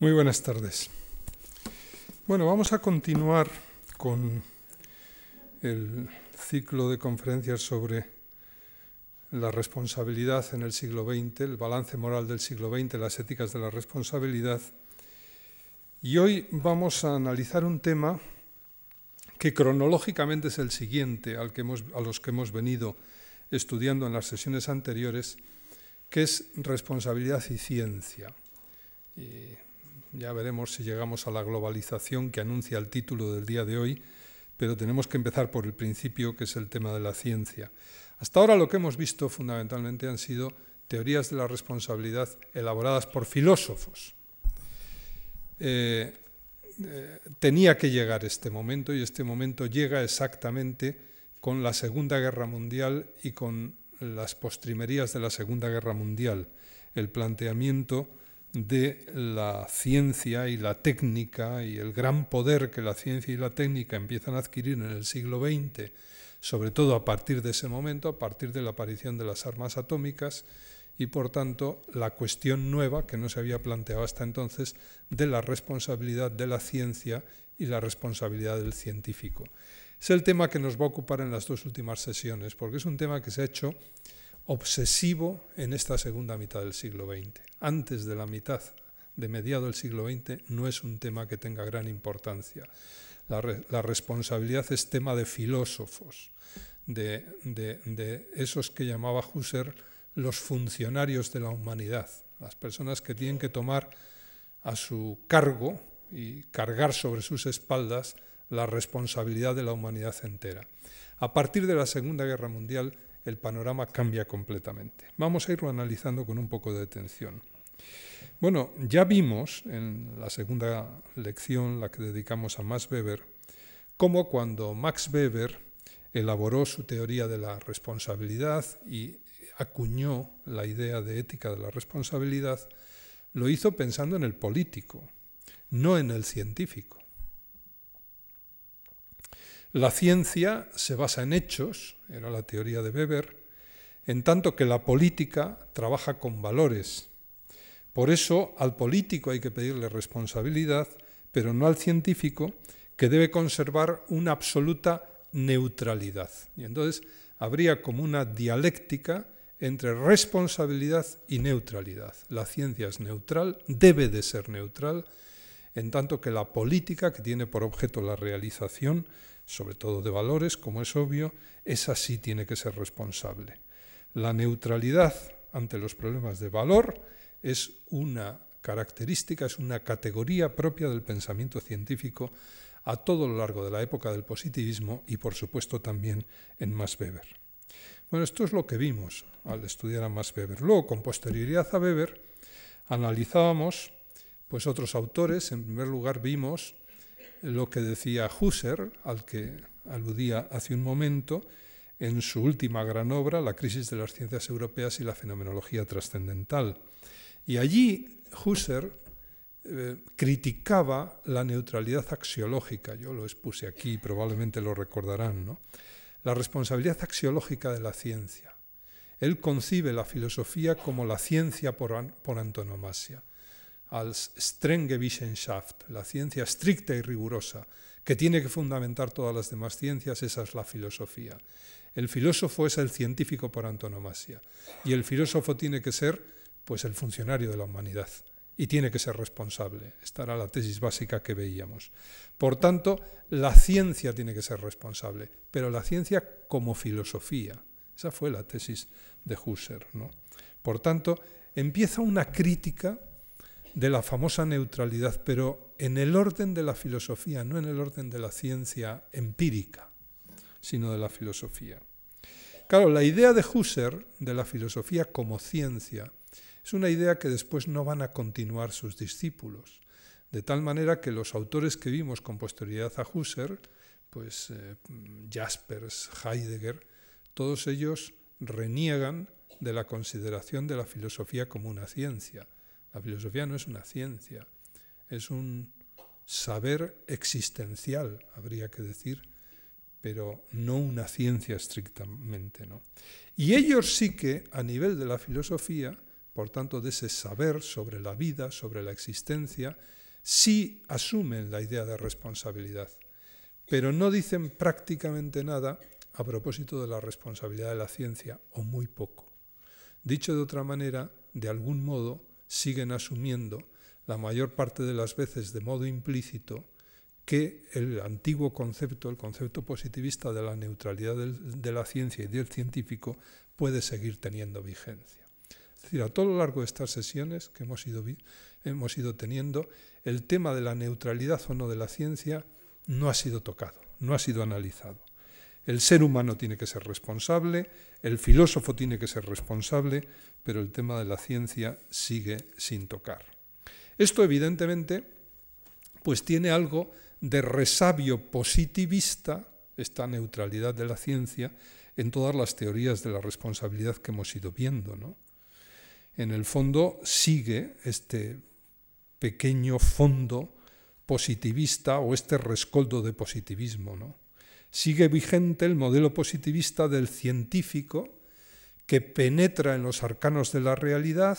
Muy buenas tardes. Bueno, vamos a continuar con el ciclo de conferencias sobre la responsabilidad en el siglo XX, el balance moral del siglo XX, las éticas de la responsabilidad. Y hoy vamos a analizar un tema que cronológicamente es el siguiente al que hemos, a los que hemos venido estudiando en las sesiones anteriores, que es responsabilidad y ciencia. Ya veremos si llegamos a la globalización que anuncia el título del día de hoy, pero tenemos que empezar por el principio, que es el tema de la ciencia. Hasta ahora lo que hemos visto fundamentalmente han sido teorías de la responsabilidad elaboradas por filósofos. Eh, eh, tenía que llegar este momento y este momento llega exactamente con la Segunda Guerra Mundial y con las postrimerías de la Segunda Guerra Mundial, el planteamiento de la ciencia y la técnica y el gran poder que la ciencia y la técnica empiezan a adquirir en el siglo XX, sobre todo a partir de ese momento, a partir de la aparición de las armas atómicas y por tanto la cuestión nueva que no se había planteado hasta entonces de la responsabilidad de la ciencia y la responsabilidad del científico. Es el tema que nos va a ocupar en las dos últimas sesiones, porque es un tema que se ha hecho obsesivo en esta segunda mitad del siglo XX. Antes de la mitad de mediado del siglo XX no es un tema que tenga gran importancia. La, responsabilidad es tema de filósofos, de, de esos que llamaba Husserl los funcionarios de la humanidad, las personas que tienen que tomar a su cargo y cargar sobre sus espaldas la responsabilidad de la humanidad entera. A partir de la Segunda Guerra Mundial, el panorama cambia completamente. Vamos a irlo analizando con un poco de atención. Bueno, ya vimos en la segunda lección, la que dedicamos a Max Weber, cómo cuando Max Weber elaboró su teoría de la responsabilidad y acuñó la idea de ética de la responsabilidad, lo hizo pensando en el político, no en el científico. La ciencia se basa en hechos, era la teoría de Weber, en tanto que la política trabaja con valores. Por eso al político hay que pedirle responsabilidad, pero no al científico, que debe conservar una absoluta neutralidad. Y entonces habría como una dialéctica entre responsabilidad y neutralidad. La ciencia es neutral, debe de ser neutral, en tanto que la política, que tiene por objeto la realización, sobre todo de valores, como es obvio, esa sí tiene que ser responsable. La neutralidad ante los problemas de valor es una característica, es una categoría propia del pensamiento científico a todo lo largo de la época del positivismo y por supuesto también en Max Weber. Bueno, esto es lo que vimos al estudiar a Max Weber. Luego, con posterioridad a Weber, analizábamos pues otros autores. En primer lugar, vimos lo que decía Husserl, al que aludía hace un momento, en su última gran obra, La crisis de las ciencias europeas y la fenomenología trascendental. Y allí Husserl eh, criticaba la neutralidad axiológica, yo lo expuse aquí, probablemente lo recordarán, ¿no? la responsabilidad axiológica de la ciencia. Él concibe la filosofía como la ciencia por, por antonomasia als strenge Wissenschaft, la ciencia estricta y rigurosa, que tiene que fundamentar todas las demás ciencias, esa es la filosofía. El filósofo es el científico por antonomasia y el filósofo tiene que ser pues el funcionario de la humanidad y tiene que ser responsable. Esta era la tesis básica que veíamos. Por tanto, la ciencia tiene que ser responsable, pero la ciencia como filosofía. Esa fue la tesis de Husserl. ¿no? Por tanto, empieza una crítica de la famosa neutralidad, pero en el orden de la filosofía, no en el orden de la ciencia empírica, sino de la filosofía. Claro, la idea de Husserl de la filosofía como ciencia es una idea que después no van a continuar sus discípulos, de tal manera que los autores que vimos con posterioridad a Husserl, pues eh, Jaspers, Heidegger, todos ellos reniegan de la consideración de la filosofía como una ciencia la filosofía no es una ciencia, es un saber existencial, habría que decir, pero no una ciencia estrictamente. ¿no? Y ellos sí que, a nivel de la filosofía, por tanto de ese saber sobre la vida, sobre la existencia, sí asumen la idea de responsabilidad, pero no dicen prácticamente nada a propósito de la responsabilidad de la ciencia, o muy poco. Dicho de otra manera, de algún modo siguen asumiendo, la mayor parte de las veces de modo implícito, que el antiguo concepto, el concepto positivista de la neutralidad de la ciencia y del científico, puede seguir teniendo vigencia. Es decir, a todo lo largo de estas sesiones que hemos ido, hemos ido teniendo, el tema de la neutralidad o no de la ciencia no ha sido tocado, no ha sido analizado. El ser humano tiene que ser responsable, el filósofo tiene que ser responsable, pero el tema de la ciencia sigue sin tocar. Esto evidentemente pues tiene algo de resabio positivista, esta neutralidad de la ciencia, en todas las teorías de la responsabilidad que hemos ido viendo. ¿no? En el fondo sigue este pequeño fondo positivista o este rescoldo de positivismo. ¿no? Sigue vigente el modelo positivista del científico que penetra en los arcanos de la realidad,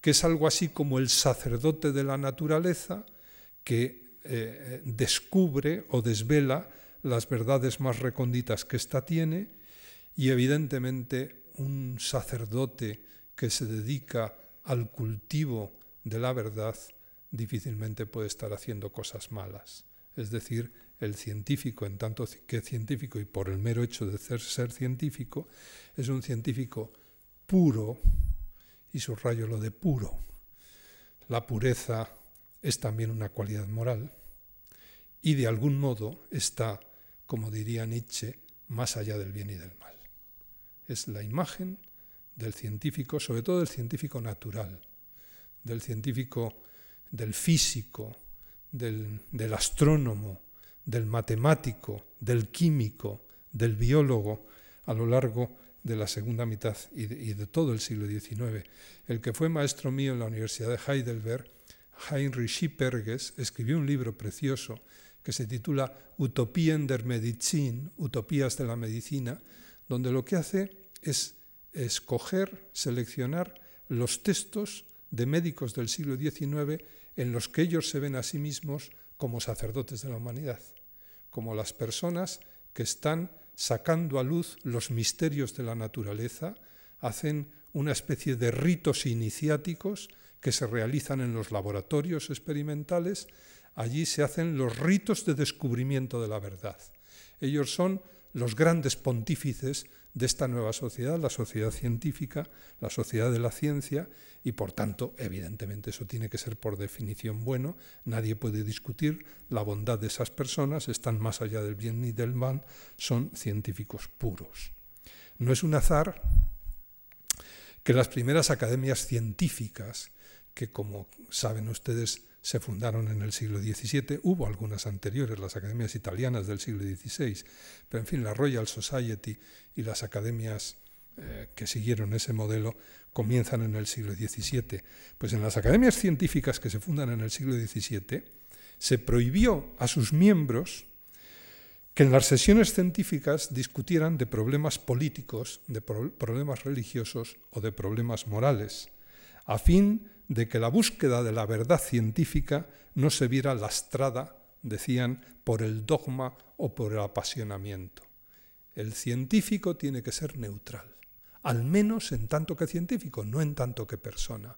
que es algo así como el sacerdote de la naturaleza, que eh, descubre o desvela las verdades más recónditas que ésta tiene y evidentemente un sacerdote que se dedica al cultivo de la verdad difícilmente puede estar haciendo cosas malas. Es decir, el científico, en tanto que científico y por el mero hecho de ser, científico, es un científico puro, y subrayo lo de puro. La pureza es también una cualidad moral y de algún modo está, como diría Nietzsche, más allá del bien y del mal. Es la imagen del científico, sobre todo del científico natural, del científico, del físico, del astrónomo, del matemático, del químico, del biólogo, a lo largo de la segunda mitad y de, todo el siglo XIX. El que fue maestro mío en la Universidad de Heidelberg Heinrich Schipperges escribió un libro precioso que se titula Utopien der Medizin, Utopías de la Medicina, donde lo que hace es escoger, seleccionar los textos de médicos del siglo XIX en los que ellos se ven a sí mismos como sacerdotes de la humanidad, como las personas que están sacando a luz los misterios de la naturaleza, hacen una especie de ritos iniciáticos que se realizan en los laboratorios experimentales, allí se hacen los ritos de descubrimiento de la verdad. Ellos son los grandes pontífices de esta nueva sociedad, la sociedad científica, la sociedad de la ciencia, y por tanto, evidentemente, eso tiene que ser por definición bueno, nadie puede discutir la bondad de esas personas, están más allá del bien ni del mal, son científicos puros. No es un azar que las primeras academias científicas que como saben ustedes se fundaron en el siglo XVII, hubo algunas anteriores, las academias italianas del siglo XVI, pero en fin, la Royal Society y las academias eh, que siguieron ese modelo comienzan en el siglo XVII. Pues en las academias científicas que se fundan en el siglo XVII, se prohibió a sus miembros que en las sesiones científicas discutieran de problemas políticos, de pro problemas religiosos o de problemas morales, a fin de que la búsqueda de la verdad científica no se viera lastrada, decían, por el dogma o por el apasionamiento. El científico tiene que ser neutral, al menos en tanto que científico, no en tanto que persona.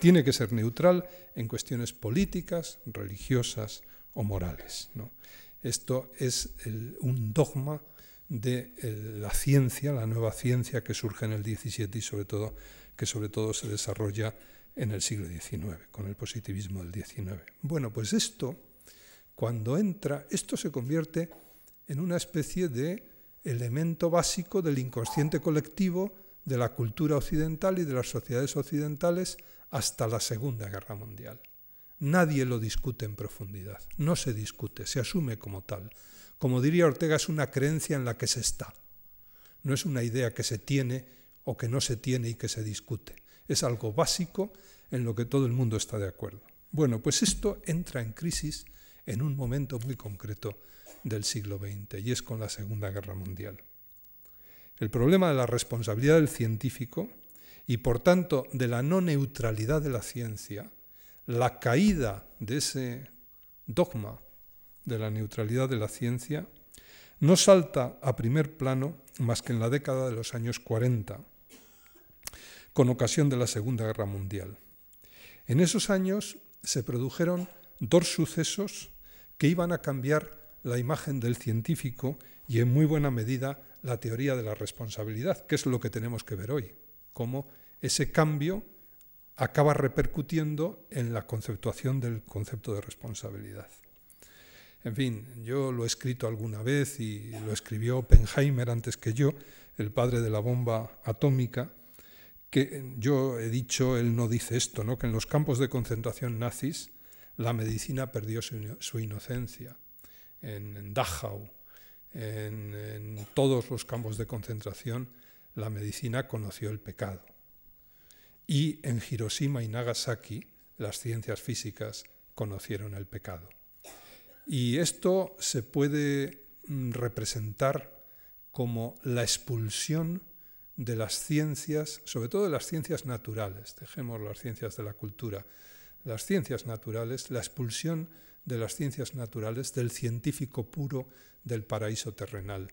Tiene que ser neutral en cuestiones políticas, religiosas o morales. Esto es un dogma de la ciencia, la nueva ciencia que surge en el XVII y sobre todo que sobre todo se desarrolla en el siglo XIX, con el positivismo del XIX. Bueno, pues esto, cuando entra, esto se convierte en una especie de elemento básico del inconsciente colectivo de la cultura occidental y de las sociedades occidentales hasta la Segunda Guerra Mundial. Nadie lo discute en profundidad, no se discute, se asume como tal. Como diría Ortega, es una creencia en la que se está, no es una idea que se tiene o que no se tiene y que se discute. Es algo básico en lo que todo el mundo está de acuerdo. Bueno, pues esto entra en crisis en un momento muy concreto del siglo XX y es con la Segunda Guerra Mundial. El problema de la responsabilidad del científico y por tanto de la no neutralidad de la ciencia, la caída de ese dogma de la neutralidad de la ciencia no salta a primer plano más que en la década de los años 40, con ocasión de la Segunda Guerra Mundial. En esos años se produjeron dos sucesos que iban a cambiar la imagen del científico y en muy buena medida la teoría de la responsabilidad, que es lo que tenemos que ver hoy, cómo ese cambio acaba repercutiendo en la conceptuación del concepto de responsabilidad. En fin, yo lo he escrito alguna vez y lo escribió Oppenheimer antes que yo, el padre de la bomba atómica, que yo he dicho, él no dice esto, ¿no? que en los campos de concentración nazis la medicina perdió su, inocencia. En, Dachau, en, en todos los campos de concentración, la medicina conoció el pecado. Y en Hiroshima y Nagasaki, las ciencias físicas conocieron el pecado. Y esto se puede mm, representar como la expulsión de las ciencias, sobre todo de las ciencias naturales, dejemos las ciencias de la cultura, las ciencias naturales, la expulsión de las ciencias naturales del científico puro del paraíso terrenal.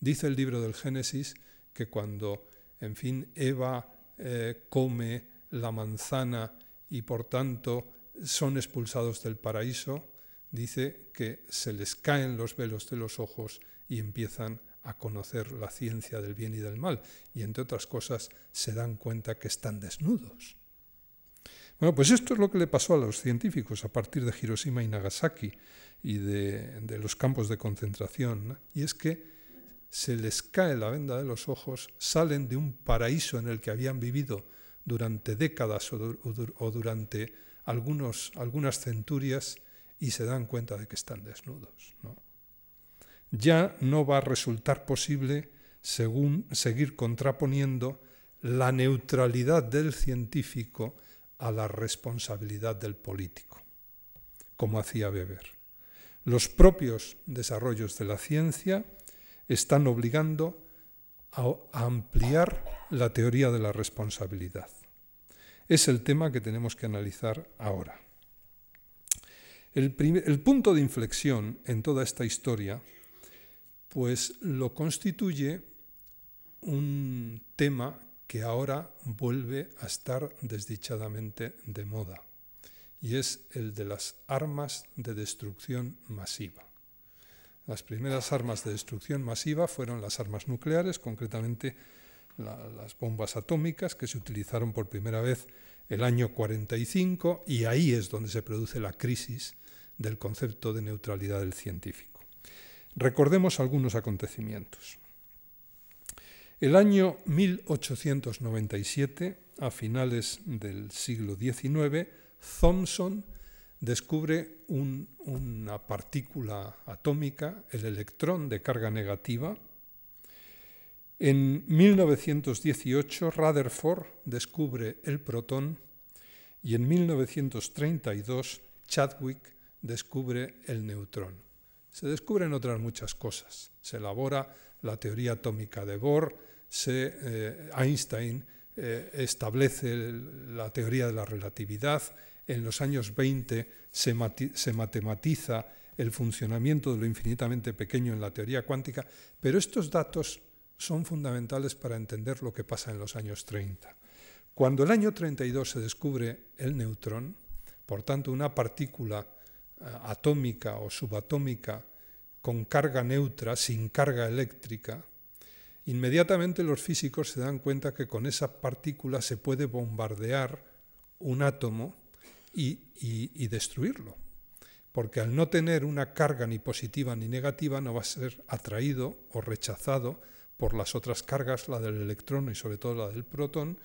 Dice el libro del Génesis que cuando, en fin, Eva eh, come la manzana y por tanto son expulsados del paraíso, dice que se les caen los velos de los ojos y empiezan a conocer la ciencia del bien y del mal, y entre otras cosas se dan cuenta que están desnudos. Bueno, pues esto es lo que le pasó a los científicos a partir de Hiroshima y Nagasaki y de, los campos de concentración, y es que se les cae la venda de los ojos, salen de un paraíso en el que habían vivido durante décadas o, durante algunas centurias y se dan cuenta de que están desnudos. Ya no va a resultar posible según, seguir contraponiendo la neutralidad del científico a la responsabilidad del político, como hacía Weber. Los propios desarrollos de la ciencia están obligando a ampliar la teoría de la responsabilidad. Es el tema que tenemos que analizar ahora. El, punto de inflexión en toda esta historia, pues lo constituye un tema que ahora vuelve a estar desdichadamente de moda, y es el de las armas de destrucción masiva. Las primeras armas de destrucción masiva fueron las armas nucleares, concretamente las bombas atómicas, que se utilizaron por primera vez el año 45, y ahí es donde se produce la crisis del concepto de neutralidad del científico. Recordemos algunos acontecimientos. El año 1897, a finales del siglo XIX, Thomson descubre una partícula atómica, el electrón de carga negativa. En 1918, Rutherford descubre el protón y en 1932, Chadwick descubre el neutrón. Se descubren otras muchas cosas. Se elabora la teoría atómica de Bohr, se, eh, Einstein eh, establece la teoría de la relatividad, en los años 20 se, se matematiza el funcionamiento de lo infinitamente pequeño en la teoría cuántica, pero estos datos son fundamentales para entender lo que pasa en los años 30. Cuando el año 32 se descubre el neutrón, por tanto una partícula eh, atómica o subatómica con carga neutra, sin carga eléctrica, inmediatamente los físicos se dan cuenta que con esa partícula se puede bombardear un átomo y, destruirlo. Porque al no tener una carga ni positiva ni negativa no va a ser atraído o rechazado por las otras cargas, la del electrón y sobre todo la del protón,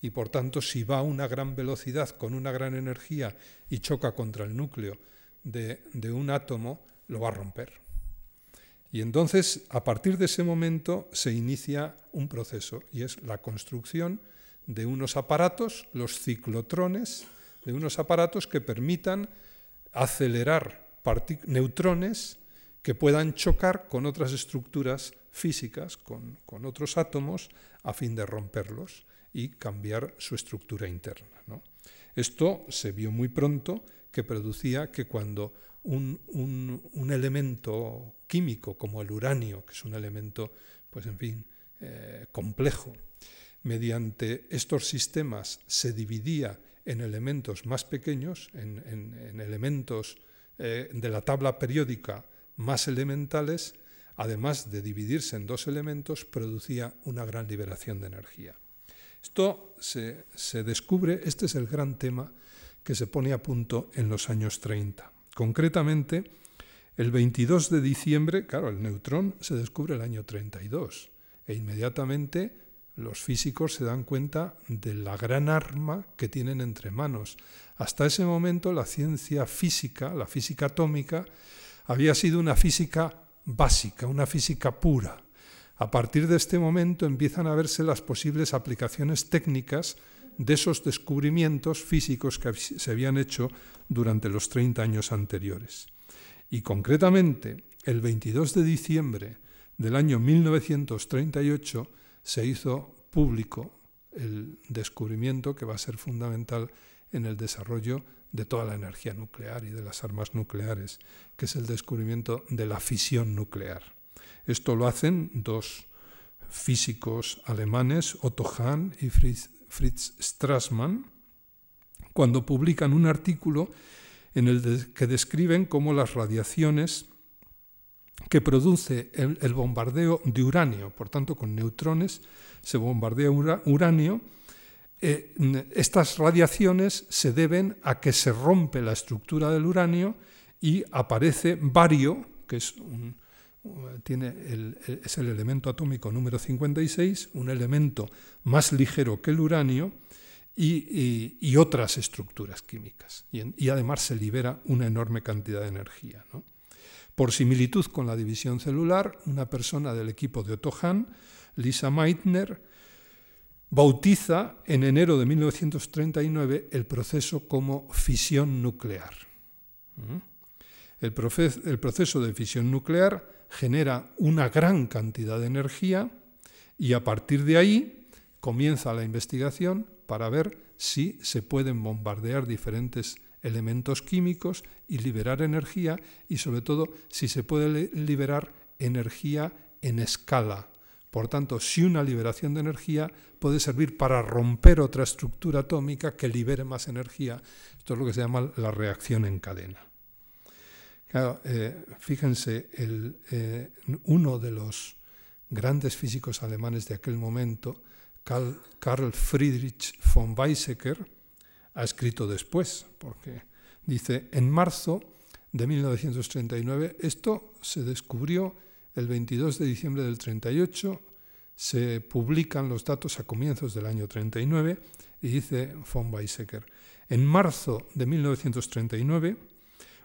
y por tanto si va a una gran velocidad con una gran energía y choca contra el núcleo de, un átomo, lo va a romper. Y entonces, a partir de ese momento, se inicia un proceso, y es la construcción de unos aparatos, los ciclotrones, de unos aparatos que permitan acelerar neutrones que puedan chocar con otras estructuras físicas, con, con, otros átomos, a fin de romperlos. y cambiar su estructura interna. Esto se vio muy pronto que producía que cuando un, elemento químico como el uranio, que es un elemento, pues en fin, eh, complejo, mediante estos sistemas se dividía en elementos más pequeños, en, elementos eh, de la tabla periódica más elementales, además de dividirse en dos elementos, producía una gran liberación de energía. Esto se, descubre, este es el gran tema que se pone a punto en los años 30. Concretamente, el 22 de diciembre, claro, el neutrón se descubre el año 32 e inmediatamente los físicos se dan cuenta de la gran arma que tienen entre manos. Hasta ese momento la ciencia física, la física atómica, había sido una física básica, una física pura. A partir de este momento empiezan a verse las posibles aplicaciones técnicas de esos descubrimientos físicos que se habían hecho durante los 30 años anteriores. Y concretamente, el 22 de diciembre del año 1938 se hizo público el descubrimiento que va a ser fundamental en el desarrollo de toda la energía nuclear y de las armas nucleares, que es el descubrimiento de la fisión nuclear. Esto lo hacen dos físicos alemanes, Otto Hahn y Fritz Strassmann, cuando publican un artículo en el que describen cómo las radiaciones que produce el, bombardeo de uranio, por tanto con neutrones se bombardea uranio, eh, estas radiaciones se deben a que se rompe la estructura del uranio y aparece bario, que es, tiene el, es el elemento atómico número 56, un elemento más ligero que el uranio, y, otras estructuras químicas. Y, además se libera una enorme cantidad de energía. Por similitud con la división celular, una persona del equipo de Otto Hahn, Lisa Meitner, bautiza en enero de 1939 el proceso como fisión nuclear. ¿Mm? El, proceso de fisión nuclear genera una gran cantidad de energía y a partir de ahí comienza la investigación para ver si se pueden bombardear diferentes elementos químicos y liberar energía y sobre todo si se puede liberar energía en escala, por tanto, si una liberación de energía puede servir para romper otra estructura atómica que libere más energía, esto es lo que se llama la reacción en cadena. Eh, fíjense, eh, uno de los grandes físicos alemanes de aquel momento, Carl, Friedrich von Weizsäcker, ha escrito después, porque dice, en marzo de 1939, esto se descubrió el 22 de diciembre del 38 se publican los datos a comienzos del año 39 y dice von Weizsäcker, en marzo de 1939,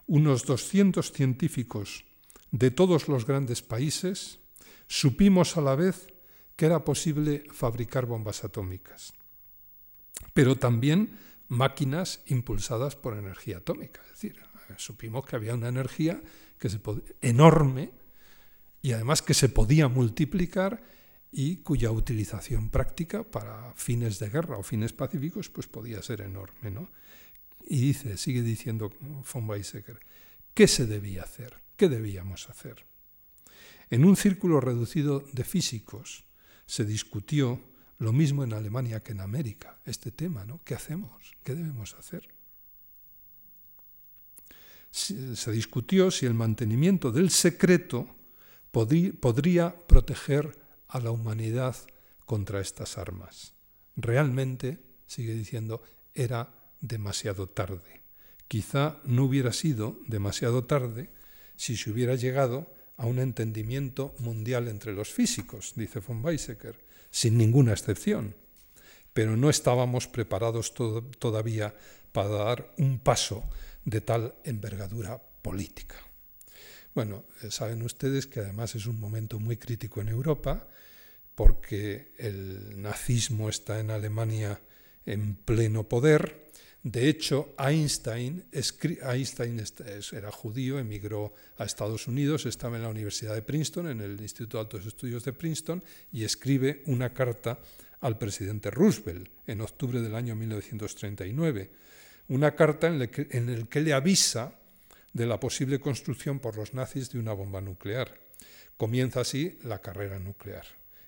unos 200 científicos de todos los grandes países supimos a la vez que era posible fabricar bombas atómicas, pero también máquinas impulsadas por energía atómica. Es decir, supimos que había una energía que se enorme y además que se podía multiplicar y cuya utilización práctica para fines de guerra o fines pacíficos pues podía ser enorme. ¿no? Y dice, sigue diciendo von Weizsäcker, ¿qué se debía hacer? ¿Qué debíamos hacer? En un círculo reducido de físicos se discutió lo mismo en Alemania que en América, este tema, ¿no? ¿Qué hacemos? ¿Qué debemos hacer? Se discutió si el mantenimiento del secreto podría proteger a la humanidad contra estas armas. Realmente, sigue diciendo, era demasiado tarde. Quizá no hubiera sido demasiado tarde si se hubiera llegado a un entendimiento mundial entre los físicos, dice von Weizsäcker, sin ninguna excepción. Pero no estábamos preparados todavía para dar un paso de tal envergadura política. Bueno, eh, saben ustedes que además es un momento muy crítico en Europa, porque el nazismo está en Alemania en pleno poder. De hecho, Einstein, era judío, emigró a Estados Unidos, estaba en la Universidad de Princeton, en el Instituto de Altos Estudios de Princeton, y escribe una carta al presidente Roosevelt en octubre del año 1939, una carta en la que, que le avisa de la posible construcción por los nazis de una bomba nuclear. Comienza así la carrera nuclear.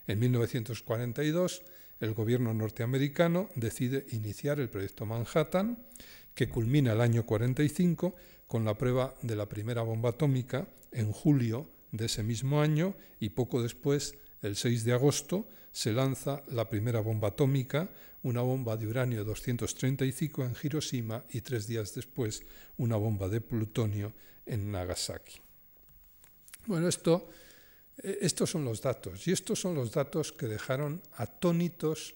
En 1942, el gobierno norteamericano decide iniciar el proyecto Manhattan, que culmina el año 45 con la prueba de la primera bomba atómica en julio de ese mismo año y poco después, el 6 de agosto, se lanza la primera bomba atómica, una bomba de uranio 235 en Hiroshima y tres días después una bomba de plutonio en Nagasaki. Bueno, esto, estos son los datos y estos son los datos que dejaron atónitos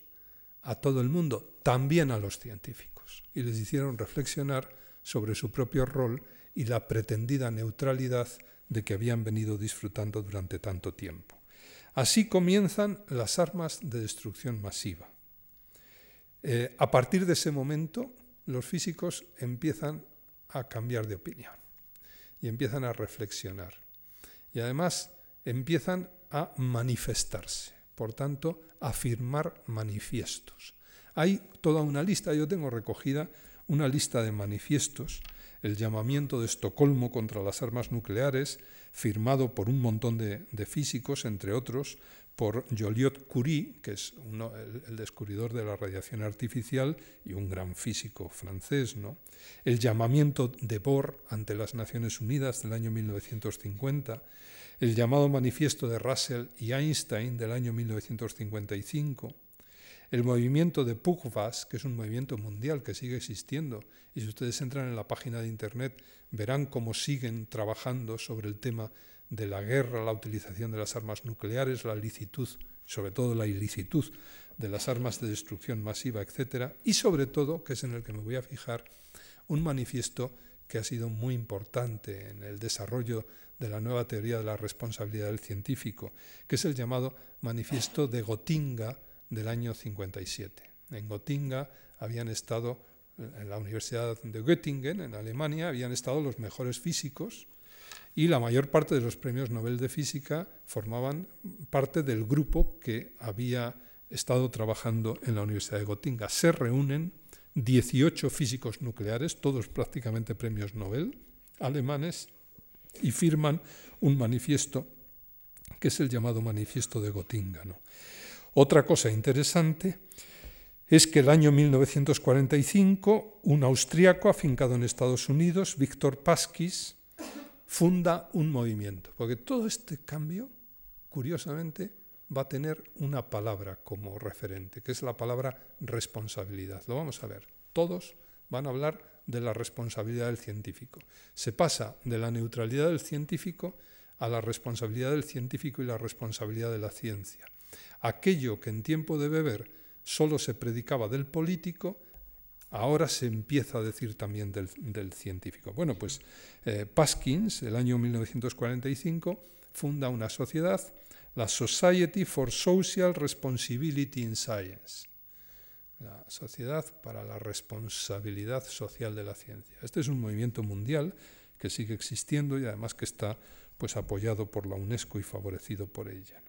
a todo el mundo, también a los científicos, y les hicieron reflexionar sobre su propio rol y la pretendida neutralidad de que habían venido disfrutando durante tanto tiempo. Así comienzan las armas de destrucción masiva. Eh, a partir de ese momento, los físicos empiezan a cambiar de opinión y empiezan a reflexionar. Y además empiezan a manifestarse, por tanto, a firmar manifiestos. Hay toda una lista, yo tengo recogida una lista de manifiestos el llamamiento de Estocolmo contra las armas nucleares, firmado por un montón de, físicos, entre otros por Joliot Curie, que es el, descubridor de la radiación artificial y un gran físico francés, ¿no? el llamamiento de Bohr ante las Naciones Unidas del año 1950, el llamado manifiesto de Russell y Einstein del año 1955, el movimiento de Pugvas, que es un movimiento mundial que sigue existiendo, y si ustedes entran en la página de Internet verán cómo siguen trabajando sobre el tema de la guerra, la utilización de las armas nucleares, la licitud, sobre todo la ilicitud de las armas de destrucción masiva, etc. Y sobre todo, que es en el que me voy a fijar, un manifiesto que ha sido muy importante en el desarrollo de la nueva teoría de la responsabilidad del científico, que es el llamado Manifiesto de Gotinga, del año 57. En Gotinga habían estado, en la Universidad de Göttingen, en Alemania, habían estado los mejores físicos y la mayor parte de los premios Nobel de Física formaban parte del grupo que había estado trabajando en la Universidad de Gotinga. Se reúnen 18 físicos nucleares, todos prácticamente premios Nobel, alemanes, y firman un manifiesto que es el llamado Manifiesto de Gotinga. ¿no? Otra cosa interesante es que el año 1945 un austriaco afincado en Estados Unidos, Víctor Paskis, funda un movimiento, porque todo este cambio, curiosamente, va a tener una palabra como referente, que es la palabra responsabilidad. Lo vamos a ver. Todos van a hablar de la responsabilidad del científico. Se pasa de la neutralidad del científico a la responsabilidad del científico y la responsabilidad de la ciencia. Aquello que en tiempo de Weber solo se predicaba del político, ahora se empieza a decir también del, científico. Bueno, pues eh, Paskins, el año 1945, funda una sociedad, la Society for Social Responsibility in Science, la Sociedad para la Responsabilidad Social de la Ciencia. Este es un movimiento mundial que sigue existiendo y además que está pues, apoyado por la UNESCO y favorecido por ella.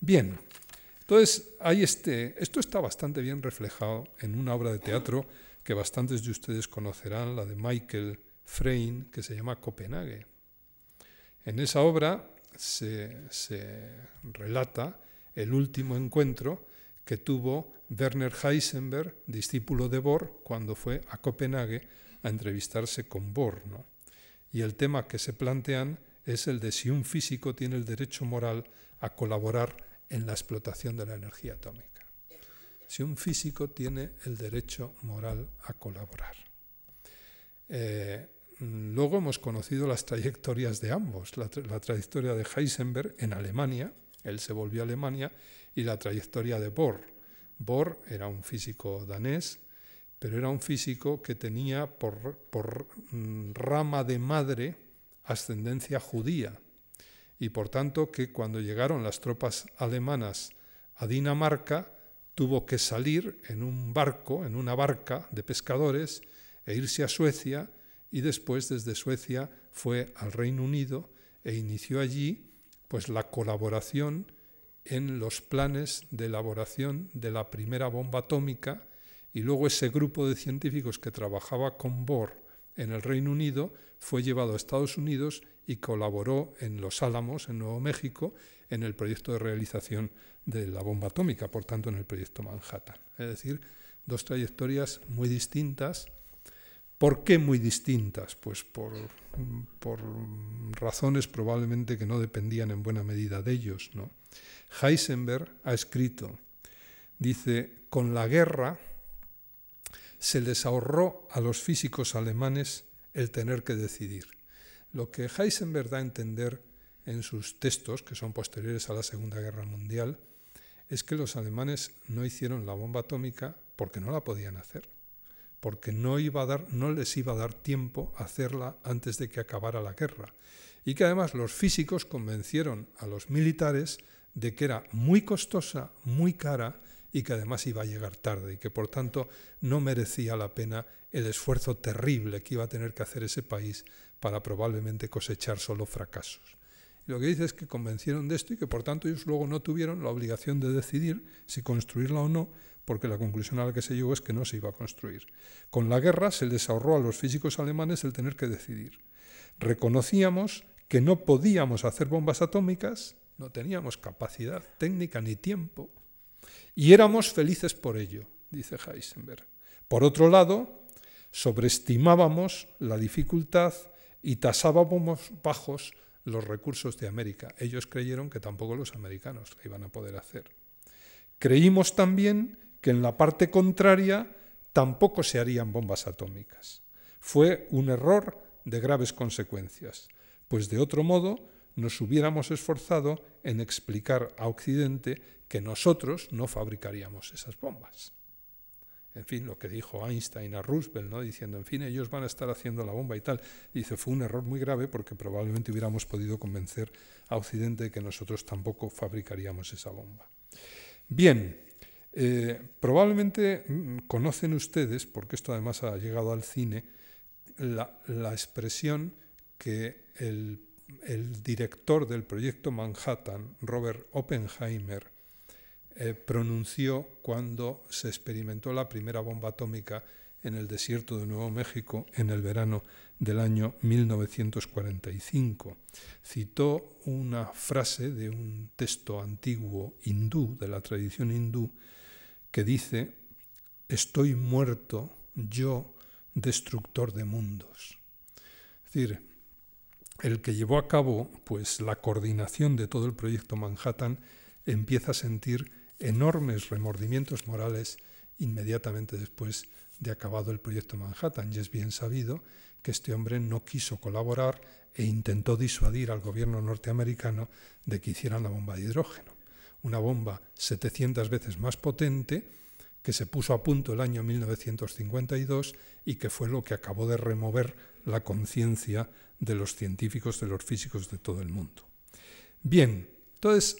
Bien, entonces, hay este, esto está bastante bien reflejado en una obra de teatro que bastantes de ustedes conocerán, la de Michael Frayn, que se llama Copenhague. En esa obra se, relata el último encuentro que tuvo Werner Heisenberg, discípulo de Bohr, cuando fue a Copenhague a entrevistarse con Bohr. Y el tema que se plantean es el de si un físico tiene el derecho moral a colaborar en la explotación de la energía atómica. Si un físico tiene el derecho moral a colaborar. Eh, luego hemos conocido las trayectorias de ambos, la, trayectoria de Heisenberg en Alemania, él se volvió a Alemania, y la trayectoria de Bohr. Bohr era un físico danés, pero era un físico que tenía por, por mm, rama de madre ascendencia judía y por tanto que cuando llegaron las tropas alemanas a Dinamarca tuvo que salir en un barco, en una barca de pescadores e irse a Suecia y después desde Suecia fue al Reino Unido e inició allí pues la colaboración en los planes de elaboración de la primera bomba atómica y luego ese grupo de científicos que trabajaba con Bohr en el Reino Unido fue llevado a Estados Unidos y colaboró en Los Álamos, en Nuevo México, en el proyecto de realización de la bomba atómica, por tanto en el proyecto Manhattan. Es decir, dos trayectorias muy distintas. ¿Por qué muy distintas? Pues por, razones probablemente que no dependían en buena medida de ellos. ¿no? Heisenberg ha escrito, dice, con la guerra se les ahorró a los físicos alemanes el tener que decidir. Lo que Heisenberg da a entender en sus textos, que son posteriores a la Segunda Guerra Mundial, es que los alemanes no hicieron la bomba atómica porque no la podían hacer, porque no, les iba a dar tiempo a hacerla antes de que acabara la guerra, y que además los físicos convencieron a los militares de que era muy costosa, muy cara y que además iba a llegar tarde y que por tanto no merecía la pena el esfuerzo terrible que iba a tener que hacer ese país para probablemente cosechar solo fracasos. Y lo que dice es que convencieron de esto y que por tanto ellos luego no tuvieron la obligación de decidir si construirla o no, porque la conclusión a la que se llegó es que no se iba a construir. Con la guerra se les ahorró a los físicos alemanes el tener que decidir. Reconocíamos que no podíamos hacer bombas atómicas, no teníamos capacidad técnica ni tiempo, y éramos felices por ello, dice Heisenberg. Por otro lado, sobreestimábamos la dificultad y tasábamos bajos los recursos de América. Ellos creyeron que tampoco los americanos la iban a poder hacer. Creímos también que en la parte contraria tampoco se harían bombas atómicas. Fue un error de graves consecuencias, pues de otro modo nos hubiéramos esforzado en explicar a Occidente que nosotros no fabricaríamos esas bombas. En fin, lo que dijo Einstein a Roosevelt, ¿no? diciendo, en fin, ellos van a estar haciendo la bomba y tal. dice, fue un error muy grave porque probablemente hubiéramos podido convencer a Occidente de que nosotros tampoco fabricaríamos esa bomba. Bien, eh, probablemente mm, conocen ustedes, porque esto además ha llegado al cine, la, expresión que el director del proyecto Manhattan, Robert Oppenheimer, eh, pronunció cuando se experimentó la primera bomba atómica en el desierto de Nuevo México en el verano del año 1945. Citó una frase de un texto antiguo hindú, de la tradición hindú, que dice, estoy muerto yo, destructor de mundos. Es decir, el que llevó a cabo pues, la coordinación de todo el proyecto Manhattan empieza a sentir enormes remordimientos morales inmediatamente después de acabado el proyecto Manhattan. Y es bien sabido que este hombre no quiso colaborar e intentó disuadir al gobierno norteamericano de que hicieran la bomba de hidrógeno. Una bomba 700 veces más potente que se puso a punto el año 1952 y que fue lo que acabó de remover la conciencia de los científicos, de los físicos de todo el mundo. Bien, entonces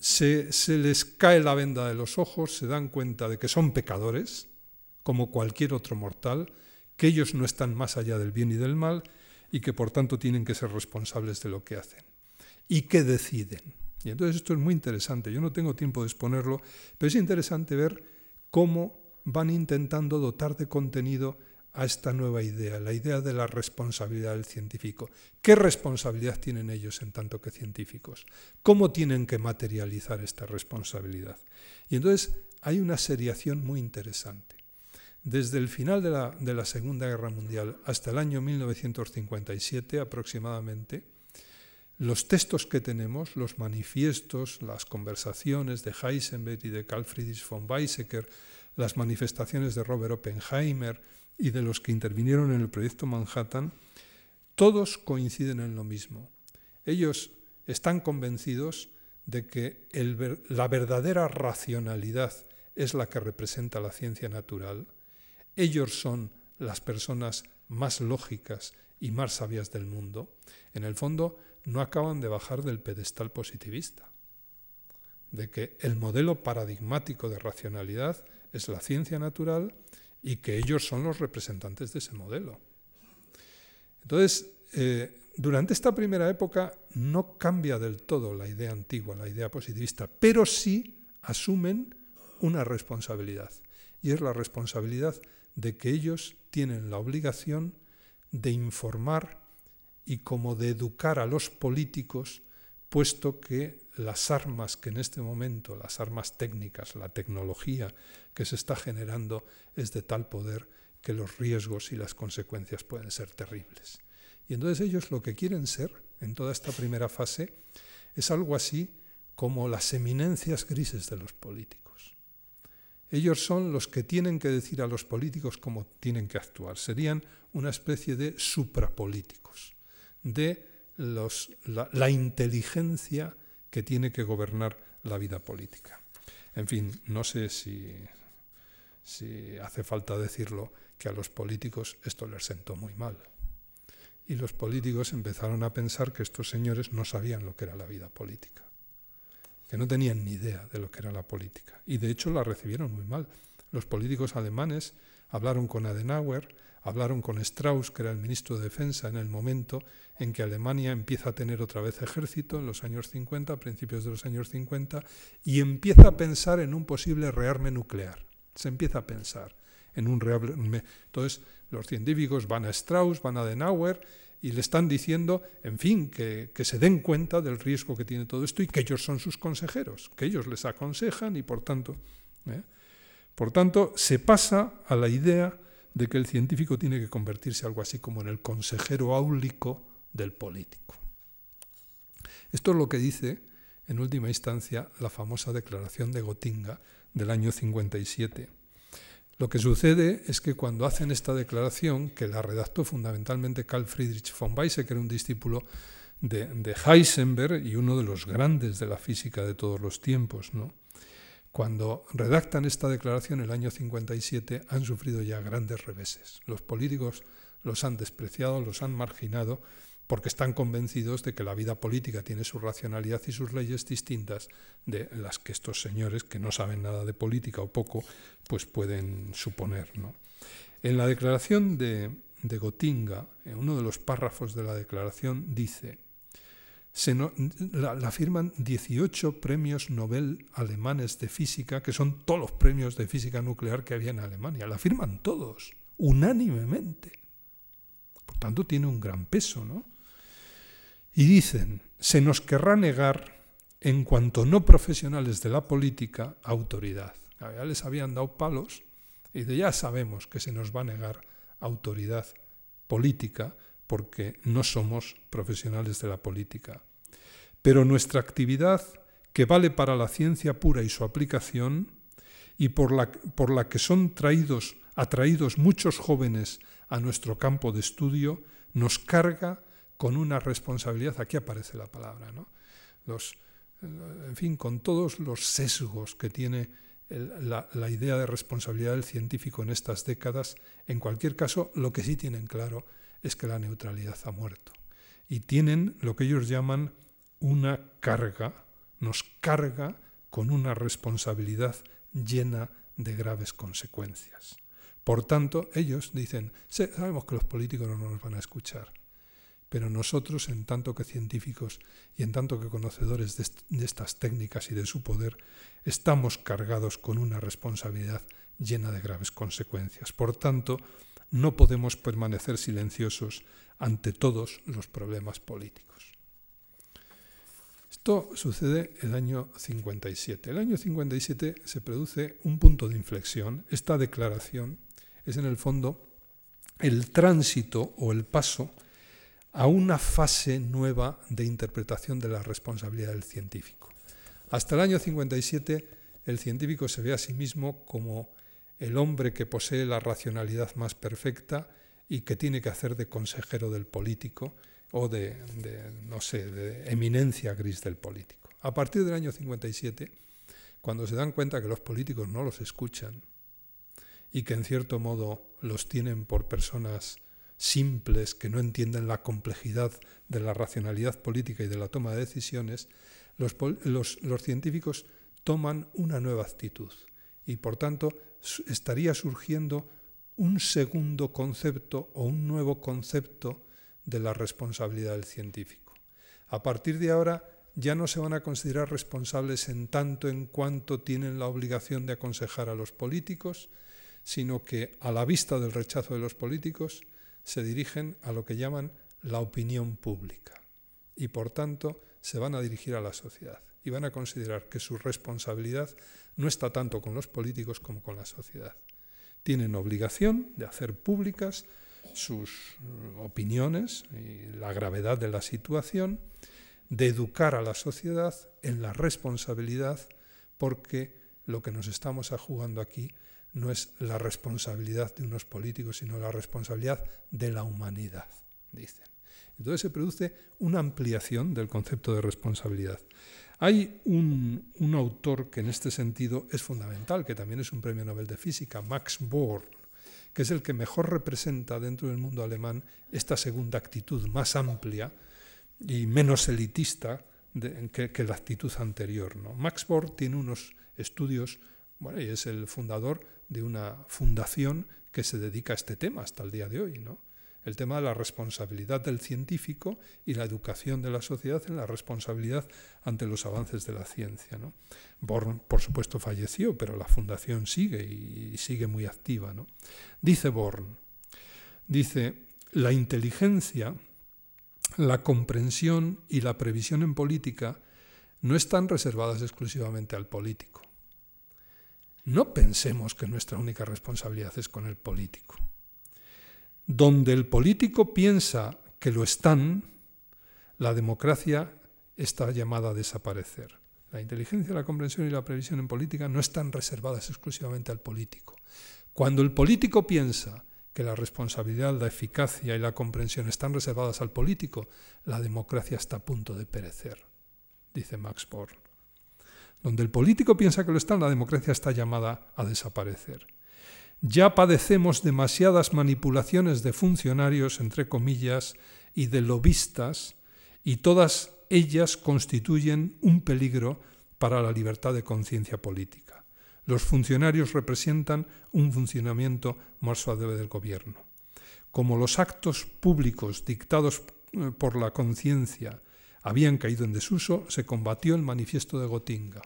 se, les cae la venda de los ojos, se dan cuenta de que son pecadores, como cualquier otro mortal, que ellos no están más allá del bien y del mal y que por tanto tienen que ser responsables de lo que hacen. ¿Y qué deciden? Y entonces esto es muy interesante, yo no tengo tiempo de exponerlo, pero es interesante ver cómo van intentando dotar de contenido a esta nueva idea, la idea de la responsabilidad del científico. ¿Qué responsabilidad tienen ellos en tanto que científicos? ¿Cómo tienen que materializar esta responsabilidad? Y entonces hay una seriación muy interesante. Desde el final de la, de la Segunda Guerra Mundial hasta el año 1957 aproximadamente, los textos que tenemos, los manifiestos, las conversaciones de Heisenberg y de Carl Friedrich von Weizsäcker, las manifestaciones de Robert Oppenheimer, y de los que intervinieron en el proyecto Manhattan, todos coinciden en lo mismo. Ellos están convencidos de que la verdadera racionalidad es la que representa la ciencia natural. Ellos son las personas más lógicas y más sabias del mundo. En el fondo, no acaban de bajar del pedestal positivista, de que el modelo paradigmático de racionalidad es la ciencia natural y que ellos son los representantes de ese modelo. Entonces, eh, durante esta primera época no cambia del todo la idea antigua, la idea positivista, pero sí asumen una responsabilidad. Y es la responsabilidad de que ellos tienen la obligación de informar y como de educar a los políticos, puesto que las armas que en este momento, las armas técnicas, la tecnología que se está generando es de tal poder que los riesgos y las consecuencias pueden ser terribles. Y entonces ellos lo que quieren ser en toda esta primera fase es algo así como las eminencias grises de los políticos. Ellos son los que tienen que decir a los políticos cómo tienen que actuar. Serían una especie de suprapolíticos, de los, la, inteligencia que tiene que gobernar la vida política. En fin, no sé si, si hace falta decirlo, que a los políticos esto les sentó muy mal y los políticos empezaron a pensar que estos señores no sabían lo que era la vida política, que no tenían ni idea de lo que era la política. Y de hecho la recibieron muy mal. Los políticos alemanes hablaron con Adenauer, hablaron con Strauss, que era el ministro de Defensa en el momento en que Alemania empieza a tener otra vez ejército en los años 50, a principios de los años 50, y empieza a pensar en un posible rearme nuclear. Se empieza a pensar en un rearme. Entonces, los científicos van a Strauss, van a Adenauer y le están diciendo, en fin, que, se den cuenta del riesgo que tiene todo esto y que ellos son sus consejeros, que ellos les aconsejan y por tanto, ¿eh? por tanto, se pasa a la idea de que el científico tiene que convertirse algo así como en el consejero áulico del político. Esto es lo que dice, en última instancia, la famosa declaración de Gotinga del año 57 lo que sucede es que cuando hacen esta declaración, que la redactó fundamentalmente Carl Friedrich von Weisse, que era un discípulo de, Heisenberg y uno de los grandes de la física de todos los tiempos, ¿no? Cuando redactan esta declaración en el año 57 han sufrido ya grandes reveses. Los políticos los han despreciado, los han marginado porque están convencidos de que la vida política tiene su racionalidad y sus leyes distintas de las que estos señores, que no saben nada de política o poco, pues pueden suponer. En la declaración de, de Gotinga, en uno de los párrafos de la declaración, dice, la, la, firman 18 premios Nobel alemanes de física, que son todos los premios de física nuclear que había en Alemania. La firman todos, unánimemente. Por tanto, tiene un gran peso, ¿no? Y dicen, se nos querrá negar, en cuanto no profesionales de la política, autoridad. Ya les habían dado palos y ya sabemos que se nos va a negar autoridad política porque no somos profesionales de la política. Pero nuestra actividad, que vale para la ciencia pura y su aplicación, y por la, por la que son traídos, atraídos muchos jóvenes a nuestro campo de estudio, nos carga con una responsabilidad, aquí aparece la palabra, ¿no? Los, en fin, con todos los sesgos que tiene la, la, idea de responsabilidad del científico en estas décadas, en cualquier caso, lo que sí tienen claro es que la neutralidad ha muerto. Y tienen lo que ellos llaman una carga, nos carga con una responsabilidad llena de graves consecuencias. Por tanto, ellos dicen, sabemos que los políticos no nos van a escuchar, pero nosotros, en tanto que científicos y en tanto que conocedores de, estas técnicas y de su poder, estamos cargados con una responsabilidad llena de graves consecuencias. Por tanto, no podemos permanecer silenciosos ante todos los problemas políticos. Esto sucede el año 57. El año 57 se produce un punto de inflexión. Esta declaración es en el fondo el tránsito o el paso a una fase nueva de interpretación de la responsabilidad del científico. Hasta el año 57 el científico se ve a sí mismo como el hombre que posee la racionalidad más perfecta y que tiene que hacer de consejero del político o de, no sé, de eminencia gris del político. A partir del año 57, cuando se dan cuenta que los políticos no los escuchan y que en cierto modo los tienen por personas simples que no entienden la complejidad de la racionalidad política y de la toma de decisiones, los, científicos toman una nueva actitud y por tanto estaría surgiendo un segundo concepto o un nuevo concepto de la responsabilidad del científico. A partir de ahora ya no se van a considerar responsables en tanto en cuanto tienen la obligación de aconsejar a los políticos, sino que a la vista del rechazo de los políticos se dirigen a lo que llaman la opinión pública y por tanto se van a dirigir a la sociedad y van a considerar que su responsabilidad no está tanto con los políticos como con la sociedad. Tienen obligación de hacer públicas sus eh, opiniones y la gravedad de la situación, de educar a la sociedad en la responsabilidad, porque lo que nos estamos jugando aquí no es la responsabilidad de unos políticos, sino la responsabilidad de la humanidad, dicen. Entonces se produce una ampliación del concepto de responsabilidad. Hay un, autor que en este sentido es fundamental, que también es un premio Nobel de Física, Max Born, que es el que mejor representa dentro del mundo alemán esta segunda actitud más amplia y menos elitista que, la actitud anterior. ¿no? Max Born tiene unos estudios, bueno, y es el fundador de una fundación que se dedica a este tema hasta el día de hoy. ¿no? El tema de la responsabilidad del científico y la educación de la sociedad en la responsabilidad ante los avances de la ciencia. Born, por supuesto, falleció, pero la fundación sigue y sigue muy activa. Dice Born, dice, la inteligencia, la comprensión y la previsión en política no están reservadas exclusivamente al político. No pensemos que nuestra única responsabilidad es con el político. Donde el político piensa que lo están, la democracia está llamada a desaparecer. La inteligencia, la comprensión y la previsión en política no están reservadas exclusivamente al político. Cuando el político piensa que la responsabilidad, la eficacia y la comprensión están reservadas al político, la democracia está a punto de perecer, dice Max Born. Donde el político piensa que lo están, la democracia está llamada a desaparecer. Ya padecemos demasiadas manipulaciones de funcionarios, entre comillas, y de lobistas, y todas ellas constituyen un peligro para la libertad de conciencia política. Los funcionarios representan un funcionamiento más suave del gobierno. Como los actos públicos dictados eh, por la conciencia habían caído en desuso, se combatió el manifiesto de Gotinga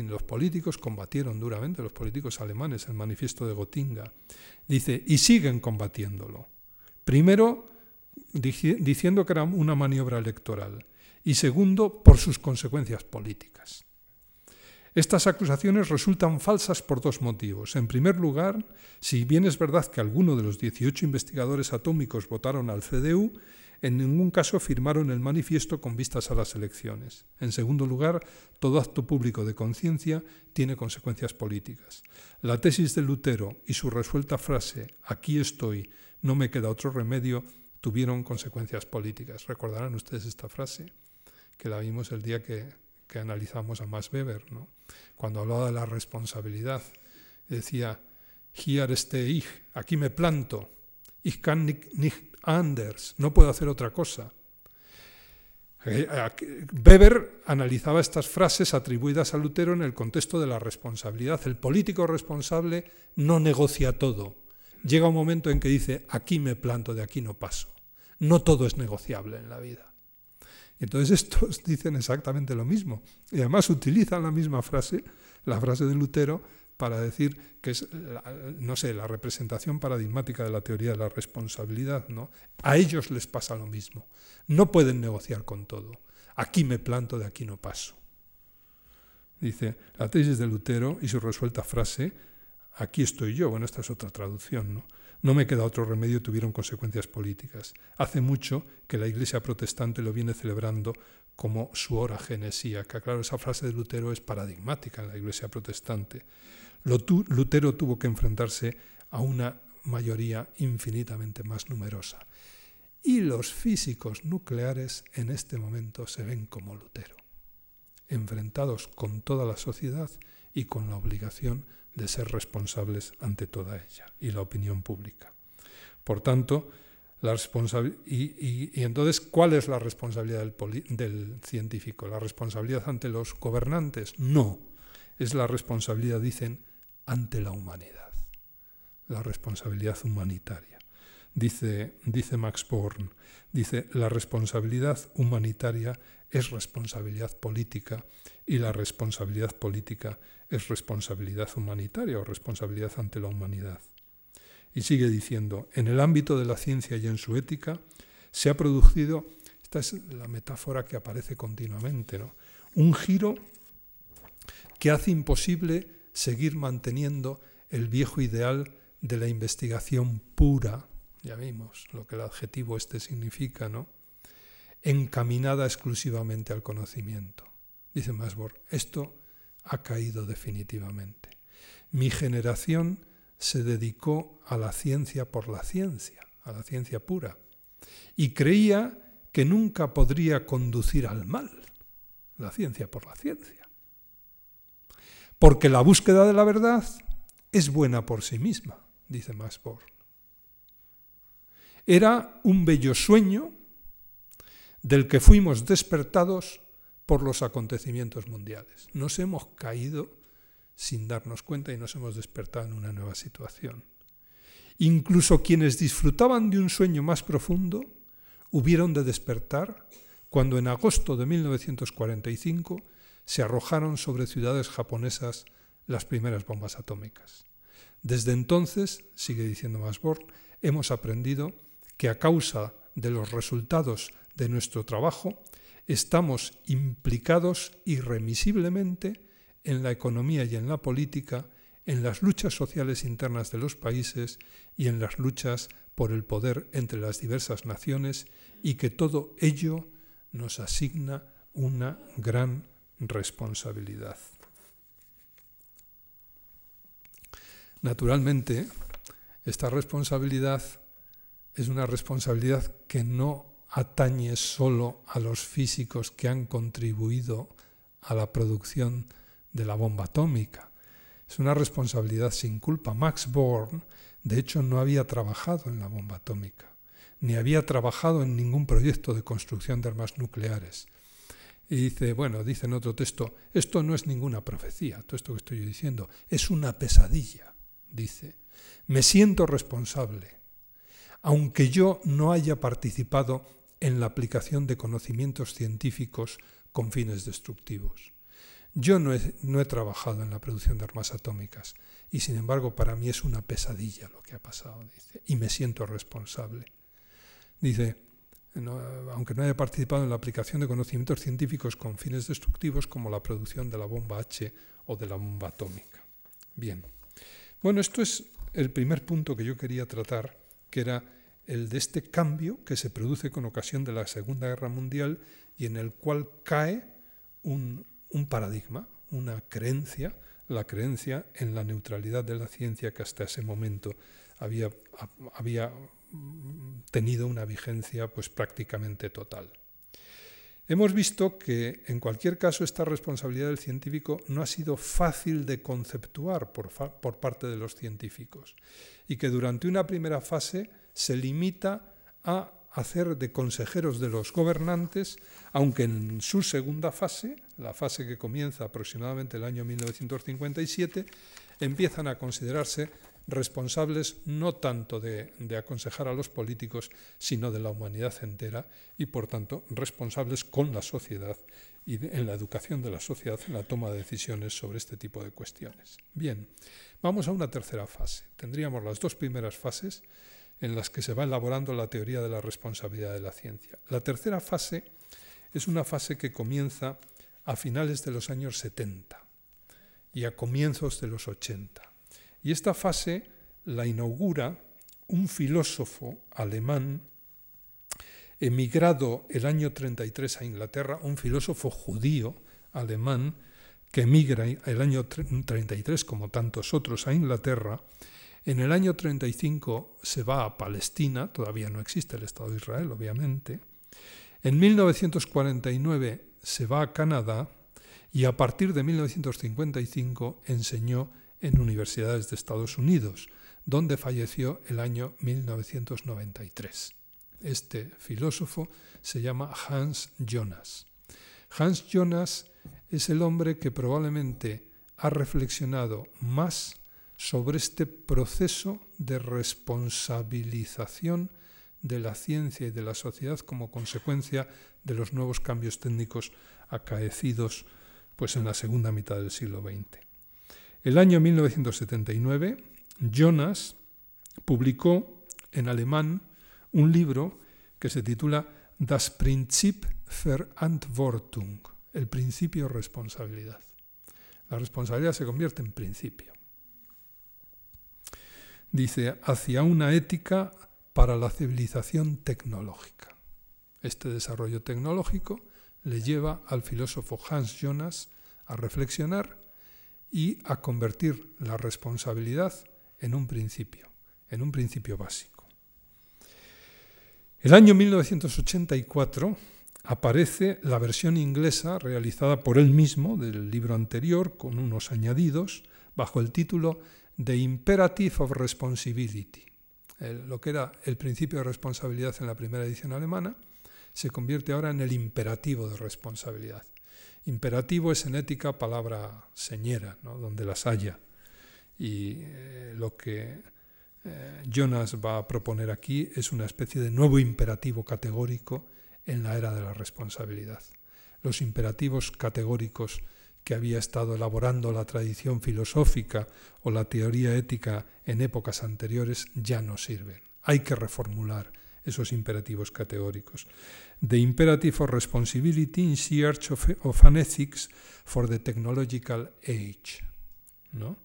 los políticos combatieron duramente, los políticos alemanes, el manifiesto de Gotinga. Dice, y siguen combatiéndolo. Primero, diciendo que era una maniobra electoral, y segundo, por sus consecuencias políticas. Estas acusaciones resultan falsas por dos motivos. En primer lugar, si bien es verdad que algunos de los 18 investigadores atómicos votaron al CDU, en ningún caso firmaron el manifiesto con vistas a las elecciones. En segundo lugar, todo acto público de conciencia tiene consecuencias políticas. La tesis de Lutero y su resuelta frase, aquí estoy, no me queda otro remedio, tuvieron consecuencias políticas. Recordarán ustedes esta frase, que la vimos el día que, analizamos a Max Weber, ¿no? cuando hablaba de la responsabilidad. Decía, hier stehe ich, aquí me planto, ich kann nicht anders, no puedo hacer otra cosa. Eh, Weber analizaba estas frases atribuidas a Lutero en el contexto de la responsabilidad. El político responsable no negocia todo. Llega un momento en que dice, aquí me planto, de aquí no paso. No todo es negociable en la vida. Entonces estos dicen exactamente lo mismo. Y además utilizan la misma frase, la frase de Lutero, para decir que es, no sé, la representación paradigmática de la teoría de la responsabilidad. ¿no? A ellos les pasa lo mismo. No pueden negociar con todo. Aquí me planto, de aquí no paso. Dice la tesis de Lutero y su resuelta frase, aquí estoy yo. Bueno, esta es otra traducción. ¿no? No me queda otro remedio, tuvieron consecuencias políticas. Hace mucho que la Iglesia protestante lo viene celebrando como su hora genesíaca. Claro, esa frase de Lutero es paradigmática en la Iglesia protestante. Lutero tuvo que enfrentarse a una mayoría infinitamente más numerosa. Y los físicos nucleares en este momento se ven como Lutero, enfrentados con toda la sociedad y con la obligación de ser responsables ante toda ella y la opinión pública. Por tanto, la y, y, entonces, ¿cuál es la responsabilidad del, del científico? ¿La responsabilidad ante los gobernantes? No, es la responsabilidad, dicen, ante la humanidad, la responsabilidad humanitaria. dice, dice Max Born, dice, la responsabilidad humanitaria es responsabilidad política y la responsabilidad política es responsabilidad humanitaria o responsabilidad ante la humanidad. Y sigue diciendo, en el ámbito de la ciencia y en su ética se ha producido, esta es la metáfora que aparece continuamente, ¿no? un giro que hace imposible seguir manteniendo el viejo ideal de la investigación pura, ya vimos lo que el adjetivo este significa, ¿no? encaminada exclusivamente al conocimiento. Dice Masbor, esto ha caído definitivamente. Mi generación se dedicó a la ciencia por la ciencia, a la ciencia pura, y creía que nunca podría conducir al mal, la ciencia por la ciencia. Porque la búsqueda de la verdad es buena por sí misma, dice Masborn. Era un bello sueño del que fuimos despertados por los acontecimientos mundiales. Nos hemos caído sin darnos cuenta y nos hemos despertado en una nueva situación. Incluso quienes disfrutaban de un sueño más profundo hubieron de despertar cuando en agosto de 1945 se arrojaron sobre ciudades japonesas las primeras bombas atómicas. Desde entonces, sigue diciendo Masborn, hemos aprendido que a causa de los resultados de nuestro trabajo, estamos implicados irremisiblemente en la economía y en la política, en las luchas sociales internas de los países y en las luchas por el poder entre las diversas naciones y que todo ello nos asigna una gran responsabilidad. Naturalmente, esta responsabilidad es una responsabilidad que no atañe solo a los físicos que han contribuido a la producción de la bomba atómica. Es una responsabilidad sin culpa. Max Born, de hecho, no había trabajado en la bomba atómica, ni había trabajado en ningún proyecto de construcción de armas nucleares. Y dice, bueno, dice en otro texto, esto no es ninguna profecía, todo esto que estoy diciendo, es una pesadilla, dice. Me siento responsable, aunque yo no haya participado en la aplicación de conocimientos científicos con fines destructivos. Yo no he, trabajado en la producción de armas atómicas y sin embargo para mí es una pesadilla lo que ha pasado, dice, y me siento responsable. Dice, aunque no haya participado en la aplicación de conocimientos científicos con fines destructivos como la producción de la bomba H o de la bomba atómica. Bien, bueno, esto es el primer punto que yo quería tratar, que era el de este cambio que se produce con ocasión de la Segunda Guerra Mundial y en el cual cae un, paradigma, una creencia, la creencia en la neutralidad de la ciencia que hasta ese momento había, tenido una vigencia pues prácticamente total. Hemos visto que en cualquier caso esta responsabilidad del científico no ha sido fácil de conceptuar por, por parte de los científicos y que durante una primera fase se limita a hacer de consejeros de los gobernantes, aunque en su segunda fase, la fase que comienza aproximadamente el año 1957, empiezan a considerarse responsables no tanto de, aconsejar a los políticos, sino de la humanidad entera y, por tanto, responsables con la sociedad y en la educación de la sociedad, en la toma de decisiones sobre este tipo de cuestiones. Bien, vamos a una tercera fase. Tendríamos las dos primeras fases en las que se va elaborando la teoría de la responsabilidad de la ciencia. La tercera fase es una fase que comienza a finales de los años 70 y a comienzos de los 80. Y esta fase la inaugura un filósofo alemán emigrado el año 33 a Inglaterra, un filósofo judío alemán que emigra el año 33 como tantos otros a Inglaterra en el año 35 se va a Palestina, todavía no existe el Estado de Israel, obviamente. En 1949 se va a Canadá y a partir de 1955 enseñó en universidades de Estados Unidos, donde falleció el año 1993. Este filósofo se llama Hans Jonas. Hans Jonas es el hombre que probablemente ha reflexionado más sobre este proceso de responsabilización de la ciencia y de la sociedad como consecuencia de los nuevos cambios técnicos acaecidos pues, en la segunda mitad del siglo XX. El año 1979, Jonas publicó en alemán un libro que se titula Das Prinzip Verantwortung, el principio responsabilidad. La responsabilidad se convierte en principio. Dice, hacia una ética para la civilización tecnológica. Este desarrollo tecnológico le lleva al filósofo Hans Jonas a reflexionar y a convertir la responsabilidad en un principio, en un principio básico. El año 1984 aparece la versión inglesa realizada por él mismo del libro anterior con unos añadidos bajo el título The Imperative of Responsibility. lo que era el principio de responsabilidad en la primera edición alemana se convierte ahora en el imperativo de responsabilidad. Imperativo es en ética palabra señera, donde las haya. Y eh, lo que eh, Jonas va a proponer aquí es una especie de nuevo imperativo categórico en la era de la responsabilidad. Los imperativos categóricos que había estado elaborando la tradición filosófica o la teoría ética en épocas anteriores ya no sirven. Hay que reformular esos imperativos categóricos. The imperative of responsibility in search of, an ethics for the technological age. ¿no?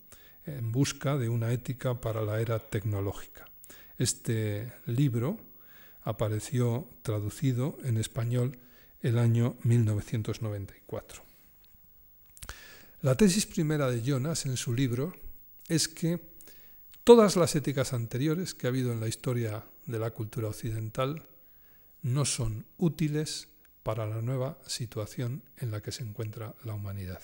En busca de una ética para la era tecnológica. Este libro apareció traducido en español el año 1994. La tesis primera de Jonas en su libro es que todas las éticas anteriores que ha habido en la historia de la cultura occidental no son útiles para la nueva situación en la que se encuentra la humanidad,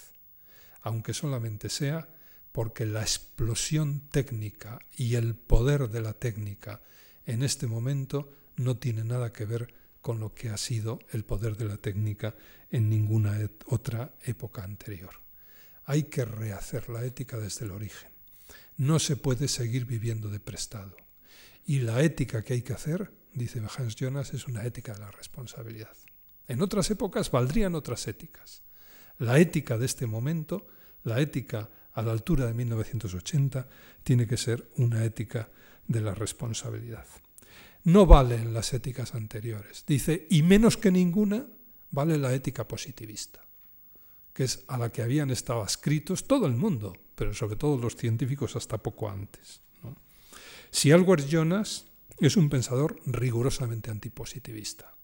aunque solamente sea porque la explosión técnica y el poder de la técnica en este momento no tiene nada que ver con lo que ha sido el poder de la técnica en ninguna otra época anterior. Hay que rehacer la ética desde el origen. No se puede seguir viviendo de prestado. Y la ética que hay que hacer, dice Hans Jonas, es una ética de la responsabilidad. En otras épocas valdrían otras éticas. La ética de este momento, la ética a la altura de 1980, tiene que ser una ética de la responsabilidad. No valen las éticas anteriores. Dice, y menos que ninguna, vale la ética positivista, que es a la que habían estado adscritos todo el mundo, pero sobre todo los científicos hasta poco antes. Si es Jonas, es un pensador rigurosamente antipositivista.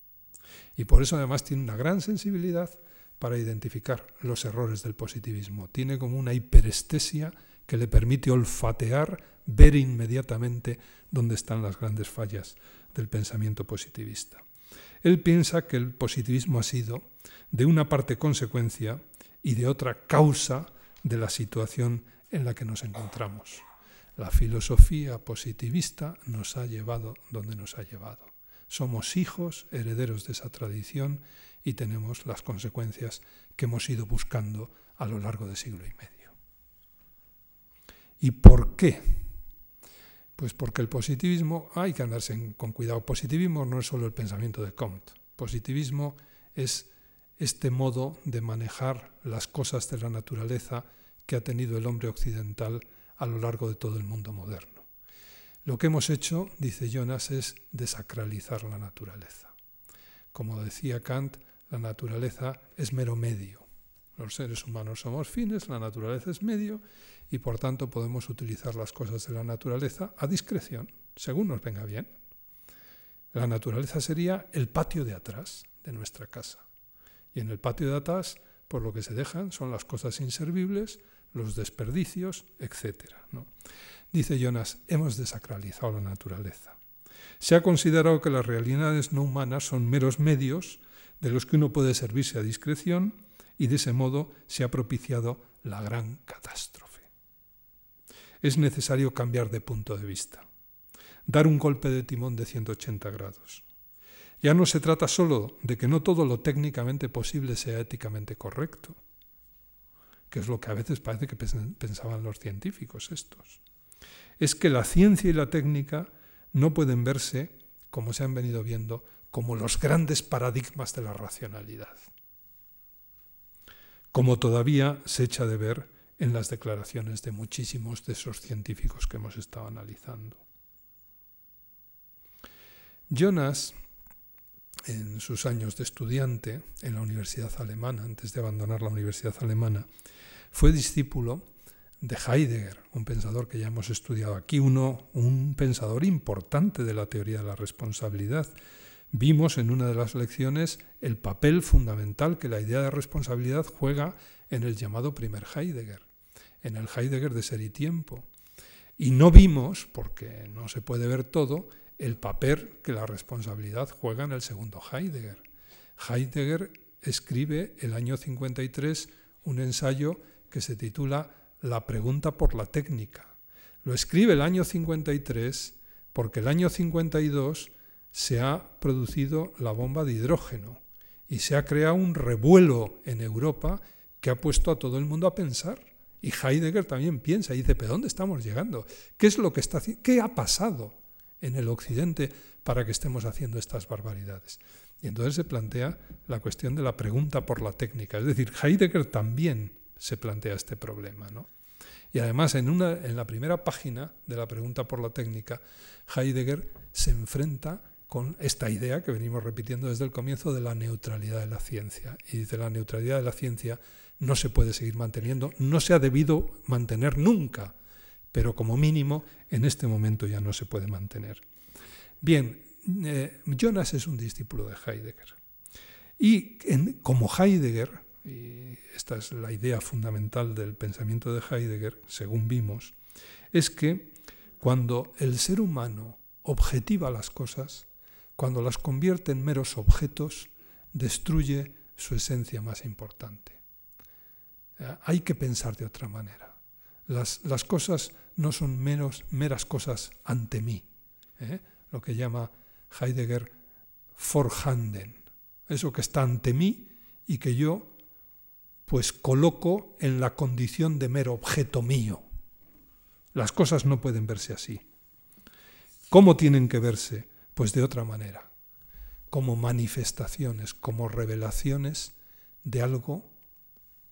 Y por eso además tiene una gran sensibilidad para identificar los errores del positivismo. Tiene como una hiperestesia que le permite olfatear, ver inmediatamente dónde están las grandes fallas del pensamiento positivista. Él piensa que el positivismo ha sido, de una parte, consecuencia y de otra, causa de la situación en la que nos encontramos. La filosofía positivista nos ha llevado donde nos ha llevado. Somos hijos, herederos de esa tradición y tenemos las consecuencias que hemos ido buscando a lo largo de siglo y medio. ¿Y por qué? Pues porque el positivismo, hay que andarse con cuidado, positivismo no es solo el pensamiento de Comte, positivismo es este modo de manejar las cosas de la naturaleza que ha tenido el hombre occidental a lo largo de todo el mundo moderno. Lo que hemos hecho, dice Jonas, es desacralizar la naturaleza. Como decía Kant, la naturaleza es mero medio. Los seres humanos somos fines, la naturaleza es medio y por tanto podemos utilizar las cosas de la naturaleza a discreción, según nos venga bien. La naturaleza sería el patio de atrás de nuestra casa. Y en el patio de atrás, por lo que se dejan son las cosas inservibles, los desperdicios, etc. Dice Jonas, hemos desacralizado la naturaleza. Se ha considerado que las realidades no humanas son meros medios de los que uno puede servirse a discreción y de ese modo se ha propiciado la gran catástrofe. Es necesario cambiar de punto de vista, dar un golpe de timón de 180 grados. Ya no se trata solo de que no todo lo técnicamente posible sea éticamente correcto, que es lo que a veces parece que pensaban los científicos estos. es que la ciencia y la técnica no pueden verse, como se han venido viendo, como los grandes paradigmas de la racionalidad, como todavía se echa de ver en las declaraciones de muchísimos de esos científicos que hemos estado analizando. Jonas, en sus años de estudiante en la Universidad Alemana, antes de abandonar la Universidad Alemana, fue discípulo de Heidegger, un pensador que ya hemos estudiado aquí, uno, un pensador importante de la teoría de la responsabilidad. Vimos en una de las lecciones el papel fundamental que la idea de responsabilidad juega en el llamado primer Heidegger, en el Heidegger de ser y tiempo. Y no vimos, porque no se puede ver todo, el papel que la responsabilidad juega en el segundo Heidegger. Heidegger escribe el año 53 un ensayo que se titula La pregunta por la técnica. Lo escribe el año 53 porque el año 52 se ha producido la bomba de hidrógeno y se ha creado un revuelo en Europa que ha puesto a todo el mundo a pensar. Y Heidegger también piensa y dice, ¿pero dónde estamos llegando? ¿Qué es lo que está ¿Qué ha pasado en el occidente para que estemos haciendo estas barbaridades? Y entonces se plantea la cuestión de la pregunta por la técnica. Es decir, Heidegger también se plantea este problema. ¿no? Y además, en, una, en la primera página de la pregunta por la técnica, Heidegger se enfrenta con esta idea que venimos repitiendo desde el comienzo de la neutralidad de la ciencia. Y dice, la neutralidad de la ciencia no se puede seguir manteniendo, no se ha debido mantener nunca, pero como mínimo en este momento ya no se puede mantener. Bien, eh, Jonas es un discípulo de Heidegger. Y como Heidegger, y esta es la idea fundamental del pensamiento de Heidegger, según vimos, es que cuando el ser humano objetiva las cosas, cuando las convierte en meros objetos, destruye su esencia más importante. Eh, hay que pensar de otra manera. Las, cosas no son menos, meras cosas ante mí, ¿eh? lo que llama Heidegger vorhanden, eso que está ante mí y que yo pues coloco en la condición de mero objeto mío. Las cosas no pueden verse así. ¿Cómo tienen que verse? Pues de otra manera, como manifestaciones, como revelaciones de algo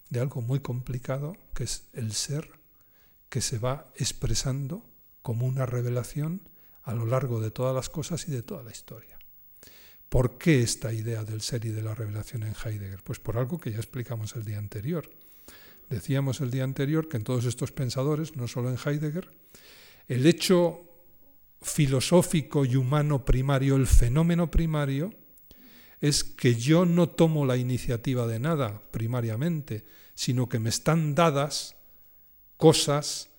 de algo muy complicado, que es el ser, que se va expresando como una revelación a lo largo de todas las cosas y de toda la historia. ¿Por qué esta idea del ser y de la revelación en Heidegger? Pues por algo que ya explicamos el día anterior. Decíamos el día anterior que en todos estos pensadores, no solo en Heidegger, el hecho filosófico y humano primario, el fenómeno primario, es que yo no tomo la iniciativa de nada primariamente, sino que me están dadas cosas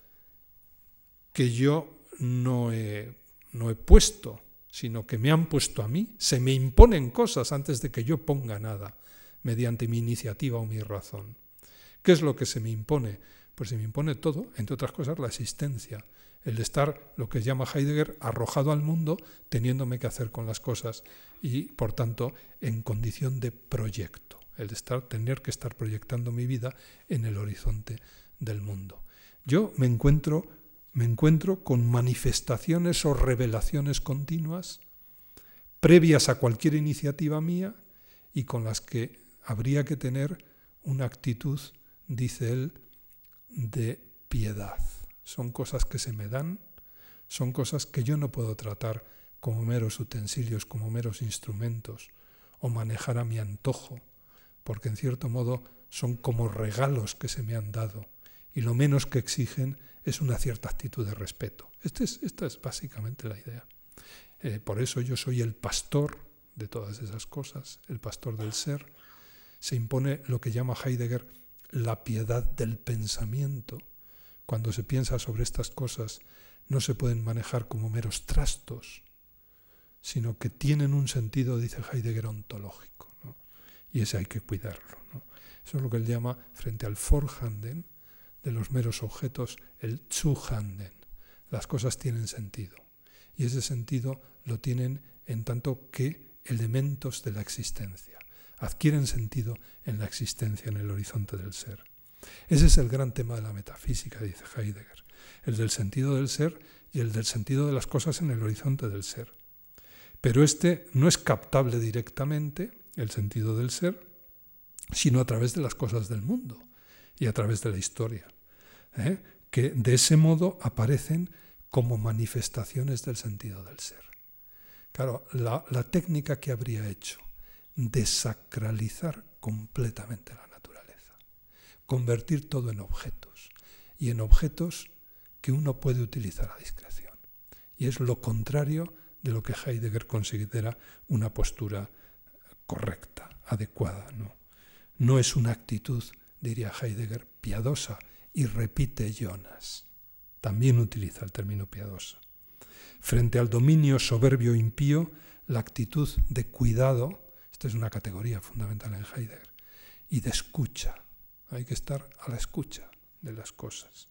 que yo no he, no he puesto, sino que me han puesto a mí. Se me imponen cosas antes de que yo ponga nada, mediante mi iniciativa o mi razón. ¿Qué es lo que se me impone? Pues se me impone todo, entre otras cosas, la existencia el de estar, lo que llama Heidegger, arrojado al mundo, teniéndome que hacer con las cosas y, por tanto, en condición de proyecto, el de estar, tener que estar proyectando mi vida en el horizonte del mundo. Yo me encuentro, me encuentro con manifestaciones o revelaciones continuas previas a cualquier iniciativa mía y con las que habría que tener una actitud, dice él, de piedad. Son cosas que se me dan, son cosas que yo no puedo tratar como meros utensilios, como meros instrumentos, o manejar a mi antojo, porque en cierto modo son como regalos que se me han dado, y lo menos que exigen es una cierta actitud de respeto. Este esta es básicamente la idea. Eh, por eso yo soy el pastor de todas esas cosas, el pastor del ser. Se impone lo que llama Heidegger la piedad del pensamiento, cuando se piensa sobre estas cosas, no se pueden manejar como meros trastos, sino que tienen un sentido, dice Heidegger, ontológico. Y ese hay que cuidarlo. Eso es lo que él llama, frente al Vorhanden, de los meros objetos, el Zuhanden. Las cosas tienen sentido. Y ese sentido lo tienen en tanto que elementos de la existencia. Adquieren sentido en la existencia, en el horizonte del ser. Ese es el gran tema de la metafísica, dice Heidegger. el del sentido del ser y el del sentido de las cosas en el horizonte del ser. Pero este no es captable directamente, el sentido del ser, sino a través de las cosas del mundo y a través de la historia, ¿eh? que de ese modo aparecen como manifestaciones del sentido del ser. Claro, la, la técnica que habría hecho, desacralizar completamente la naturaleza, convertir todo en objetos y en objetos que uno puede utilizar a discreción. Y es lo contrario de lo que Heidegger considera una postura correcta, adecuada. No, no es una actitud, diría Heidegger, piadosa, y repite Jonas. También utiliza el término piadosa. Frente al dominio soberbio impío, la actitud de cuidado, esta es una categoría fundamental en Heidegger, y de escucha. Hay que estar a la escucha de las cosas.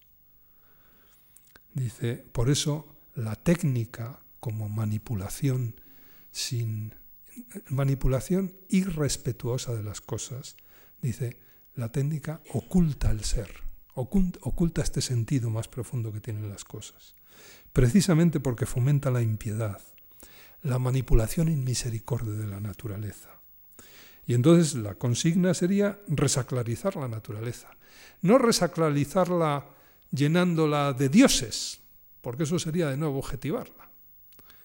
Dice, por eso la técnica como manipulación sin manipulación irrespetuosa de las cosas, dice, la técnica oculta el ser, oculta este sentido más profundo que tienen las cosas, precisamente porque fomenta la impiedad, la manipulación inmisericordia de la naturaleza. Y entonces la consigna sería resacralizar la naturaleza, no resacralizarla llenándola de dioses, porque eso sería de nuevo objetivarla,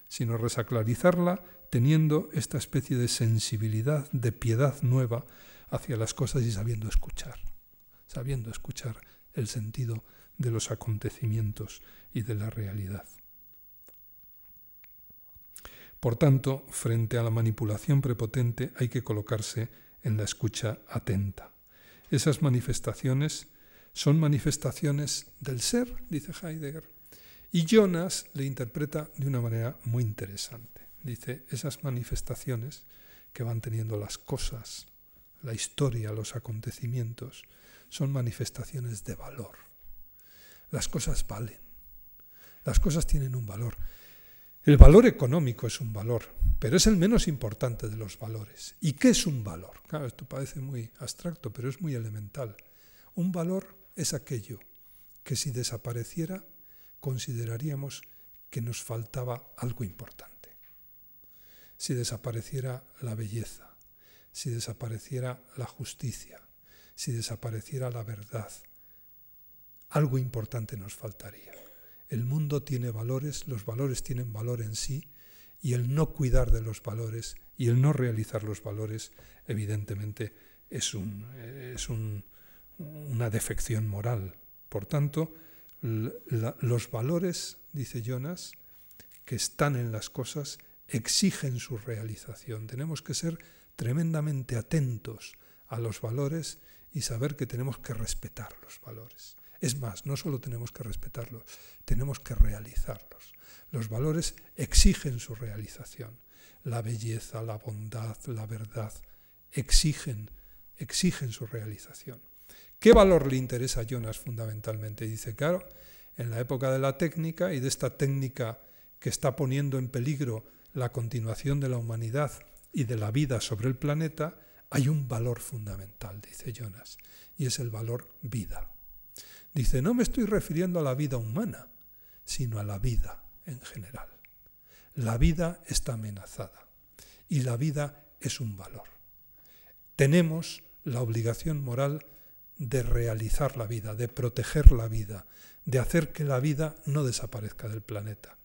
sino resacralizarla teniendo esta especie de sensibilidad, de piedad nueva hacia las cosas y sabiendo escuchar, sabiendo escuchar el sentido de los acontecimientos y de la realidad. Por tanto, frente a la manipulación prepotente hay que colocarse en la escucha atenta. Esas manifestaciones son manifestaciones del ser, dice Heidegger, y Jonas le interpreta de una manera muy interesante. Dice, esas manifestaciones que van teniendo las cosas, la historia, los acontecimientos, son manifestaciones de valor. Las cosas valen, las cosas tienen un valor. El valor económico es un valor, pero es el menos importante de los valores. ¿Y qué es un valor? Claro, esto parece muy abstracto, pero es muy elemental. Un valor es aquello que si desapareciera consideraríamos que nos faltaba algo importante. Si desapareciera la belleza, si desapareciera la justicia, si desapareciera la verdad, algo importante nos faltaría. El mundo tiene valores, los valores tienen valor en sí, y el no cuidar de los valores y el no realizar los valores, evidentemente, es, un, es un, una defección moral. Por tanto, los valores, dice Jonas, que están en las cosas, exigen su realización. Tenemos que ser tremendamente atentos a los valores y saber que tenemos que respetar los valores. Es más, no solo tenemos que respetarlos, tenemos que realizarlos. Los valores exigen su realización. La belleza, la bondad, la verdad exigen, exigen su realización. ¿Qué valor le interesa a Jonas fundamentalmente? Dice, claro, en la época de la técnica y de esta técnica que está poniendo en peligro la continuación de la humanidad y de la vida sobre el planeta, hay un valor fundamental, dice Jonas, y es el valor vida. Dice, no me estoy refiriendo a la vida humana, sino a la vida en general. La vida está amenazada y la vida es un valor. Tenemos la obligación moral de realizar la vida, de proteger la vida, de hacer que la vida no desaparezca del planeta.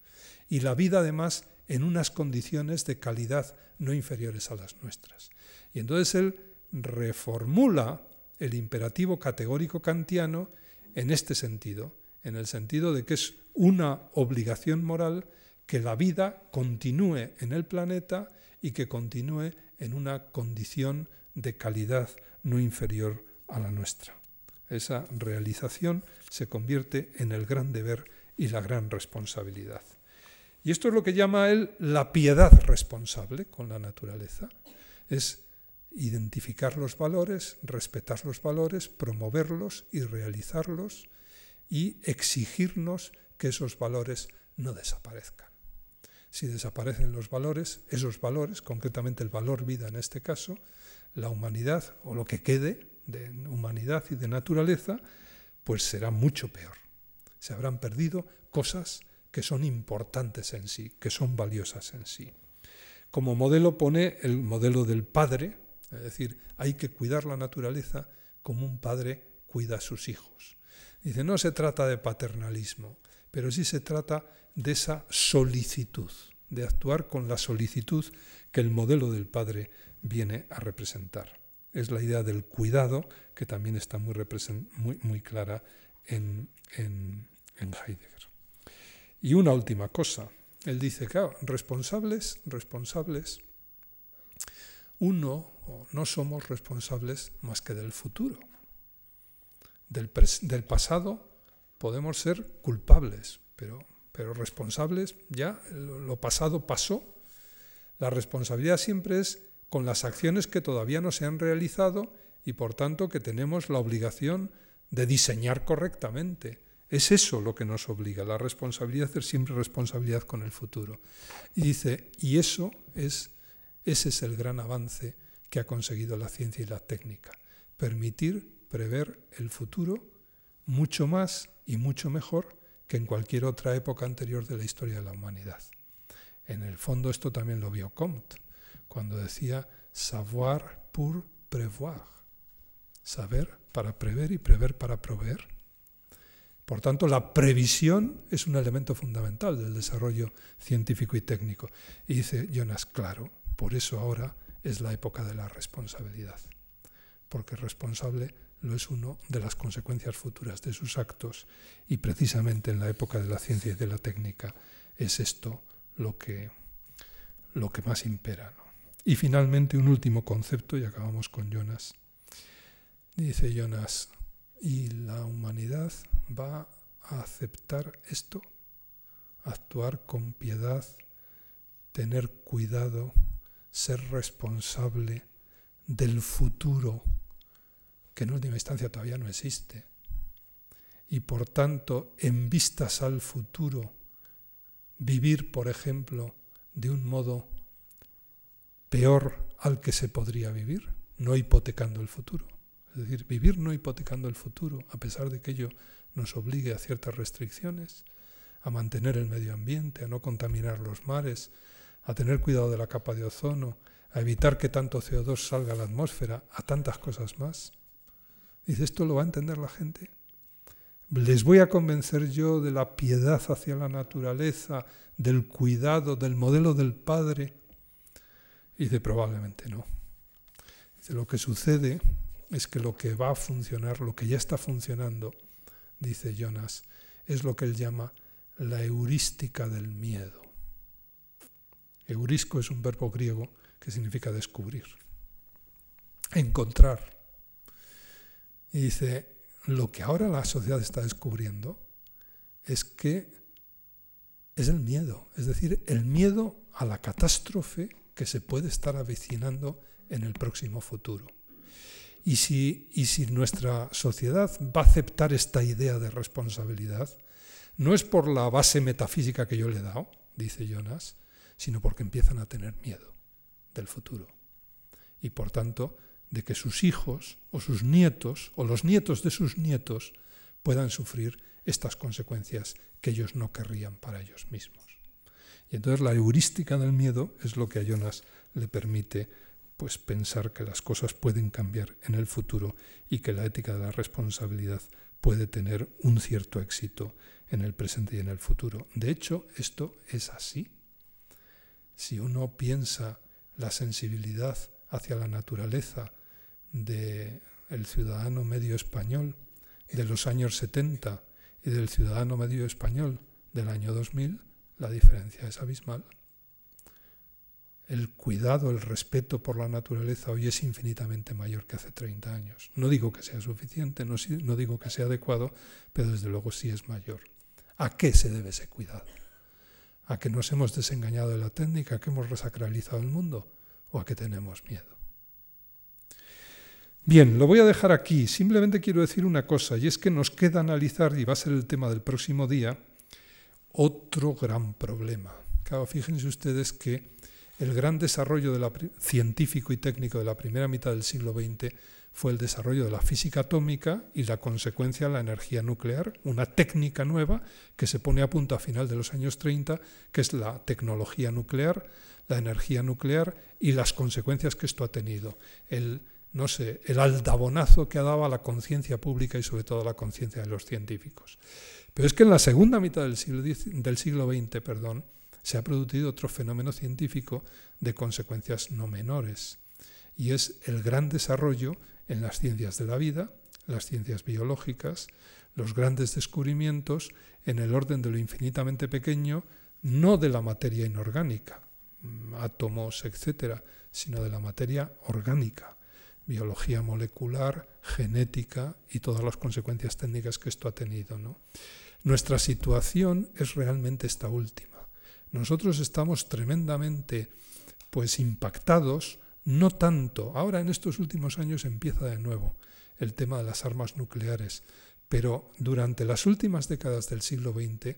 Y la vida además en unas condiciones de calidad no inferiores a las nuestras. Y entonces él reformula el imperativo categórico kantiano en este sentido, en el sentido de que es una obligación moral que la vida continúe en el planeta y que continúe en una condición de calidad no inferior a la nuestra. Esa realización se convierte en el gran deber y la gran responsabilidad. Y esto es lo que llama él la piedad responsable con la naturaleza. Es identificar los valores, respetar los valores, promoverlos y realizarlos y exigirnos que esos valores no desaparezcan. Si desaparecen los valores, esos valores, concretamente el valor vida en este caso, la humanidad o lo que quede de humanidad y de naturaleza, pues será mucho peor. Se habrán perdido cosas que son importantes en sí, que son valiosas en sí. Como modelo pone el modelo del padre, es decir, hay que cuidar la naturaleza como un padre cuida a sus hijos. Dice, no se trata de paternalismo, pero sí se trata de esa solicitud, de actuar con la solicitud que el modelo del padre viene a representar. Es la idea del cuidado que también está muy, muy, clara en, en Heidegger. Y una última cosa, él dice, claro, responsables, responsables, uno no somos responsables más que del futuro. Del, pasado podemos ser culpables, pero, pero responsables ya, lo pasado pasó. La responsabilidad siempre es con las acciones que todavía no se han realizado y por tanto que tenemos la obligación de diseñar correctamente. Es eso lo que nos obliga. La responsabilidad es siempre responsabilidad con el futuro. Y dice, y eso es, ese es el gran avance que ha conseguido la ciencia y la técnica. Permitir prever el futuro mucho más y mucho mejor que en cualquier otra época anterior de la historia de la humanidad. En el fondo esto también lo vio Comte, cuando decía savoir pour prévoir, saber para prever y prever para proveer. Por tanto, la previsión es un elemento fundamental del desarrollo científico y técnico. Y dice Jonas, claro, por eso ahora es la época de la responsabilidad, porque responsable lo es uno de las consecuencias futuras de sus actos y precisamente en la época de la ciencia y de la técnica es esto lo que, lo que más impera. Y finalmente un último concepto, y acabamos con Jonas. Dice Jonas, y la humanidad va a aceptar esto, actuar con piedad, tener cuidado, ser responsable del futuro, que en última instancia todavía no existe. Y por tanto, en vistas al futuro, vivir, por ejemplo, de un modo peor al que se podría vivir, no hipotecando el futuro. Es decir, vivir no hipotecando el futuro, a pesar de que ello nos obligue a ciertas restricciones, a mantener el medio ambiente, a no contaminar los mares, a tener cuidado de la capa de ozono, a evitar que tanto CO2 salga a la atmósfera, a tantas cosas más. Dice, ¿esto lo va a entender la gente? ¿Les voy a convencer yo de la piedad hacia la naturaleza, del cuidado, del modelo del Padre? Dice, probablemente no. Dice, lo que sucede es que lo que va a funcionar, lo que ya está funcionando, dice Jonas, es lo que él llama la heurística del miedo. Eurisco es un verbo griego que significa descubrir, encontrar. Y dice, lo que ahora la sociedad está descubriendo es que es el miedo, es decir, el miedo a la catástrofe que se puede estar avecinando en el próximo futuro. Y si, y si nuestra sociedad va a aceptar esta idea de responsabilidad, no es por la base metafísica que yo le he dado, dice Jonas, sino porque empiezan a tener miedo del futuro. Y por tanto, de que sus hijos o sus nietos o los nietos de sus nietos puedan sufrir estas consecuencias que ellos no querrían para ellos mismos. Y entonces la heurística del miedo es lo que a Jonas le permite pues pensar que las cosas pueden cambiar en el futuro y que la ética de la responsabilidad puede tener un cierto éxito en el presente y en el futuro. De hecho, esto es así. Si uno piensa la sensibilidad hacia la naturaleza del ciudadano medio español de los años 70 y del ciudadano medio español del año 2000, la diferencia es abismal el cuidado, el respeto por la naturaleza hoy es infinitamente mayor que hace 30 años. No digo que sea suficiente, no, digo que sea adecuado, pero desde luego sí es mayor. ¿A qué se debe ese cuidado? ¿A que nos hemos desengañado de la técnica, a que hemos resacralizado el mundo o a que tenemos miedo? Bien, lo voy a dejar aquí. Simplemente quiero decir una cosa, y es que nos queda analizar, y va a ser el tema del próximo día, otro gran problema. Claro, fíjense ustedes que el gran desarrollo científico y técnico de la primera mitad del siglo XX fue el desarrollo de la física atómica y la consecuencia la energía nuclear, una técnica nueva que se pone a punto a final de los años 30, que es la tecnología nuclear, la energía nuclear y las consecuencias que esto ha tenido. El, no sé, el aldabonazo que ha dado a la conciencia pública y sobre todo a la conciencia de los científicos. Pero es que en la segunda mitad del siglo, del siglo XX perdón, se ha producido otro fenómeno científico de consecuencias no menores, y es el gran desarrollo en las ciencias de la vida, las ciencias biológicas, los grandes descubrimientos en el orden de lo infinitamente pequeño, no de la materia inorgánica, mm, átomos, etcétera, sino de la materia orgánica, biología molecular, genética y todas las consecuencias técnicas que esto ha tenido. Nuestra situación es realmente esta última. Nosotros estamos tremendamente pues impactados no tanto, ahora en estos últimos años empieza de nuevo el tema de las armas nucleares, pero durante las últimas décadas del siglo XX,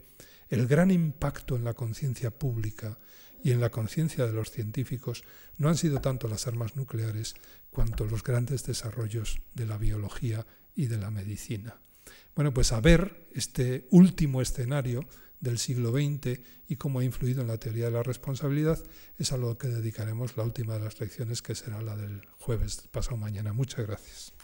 el gran impacto en la conciencia pública y en la conciencia de los científicos no han sido tanto las armas nucleares cuanto los grandes desarrollos de la biología y de la medicina. Bueno, pues a ver este último escenario del siglo XX y cómo ha influido en la teoría de la responsabilidad, es a lo que dedicaremos la última de las lecciones, que será la del jueves pasado mañana. Muchas gracias.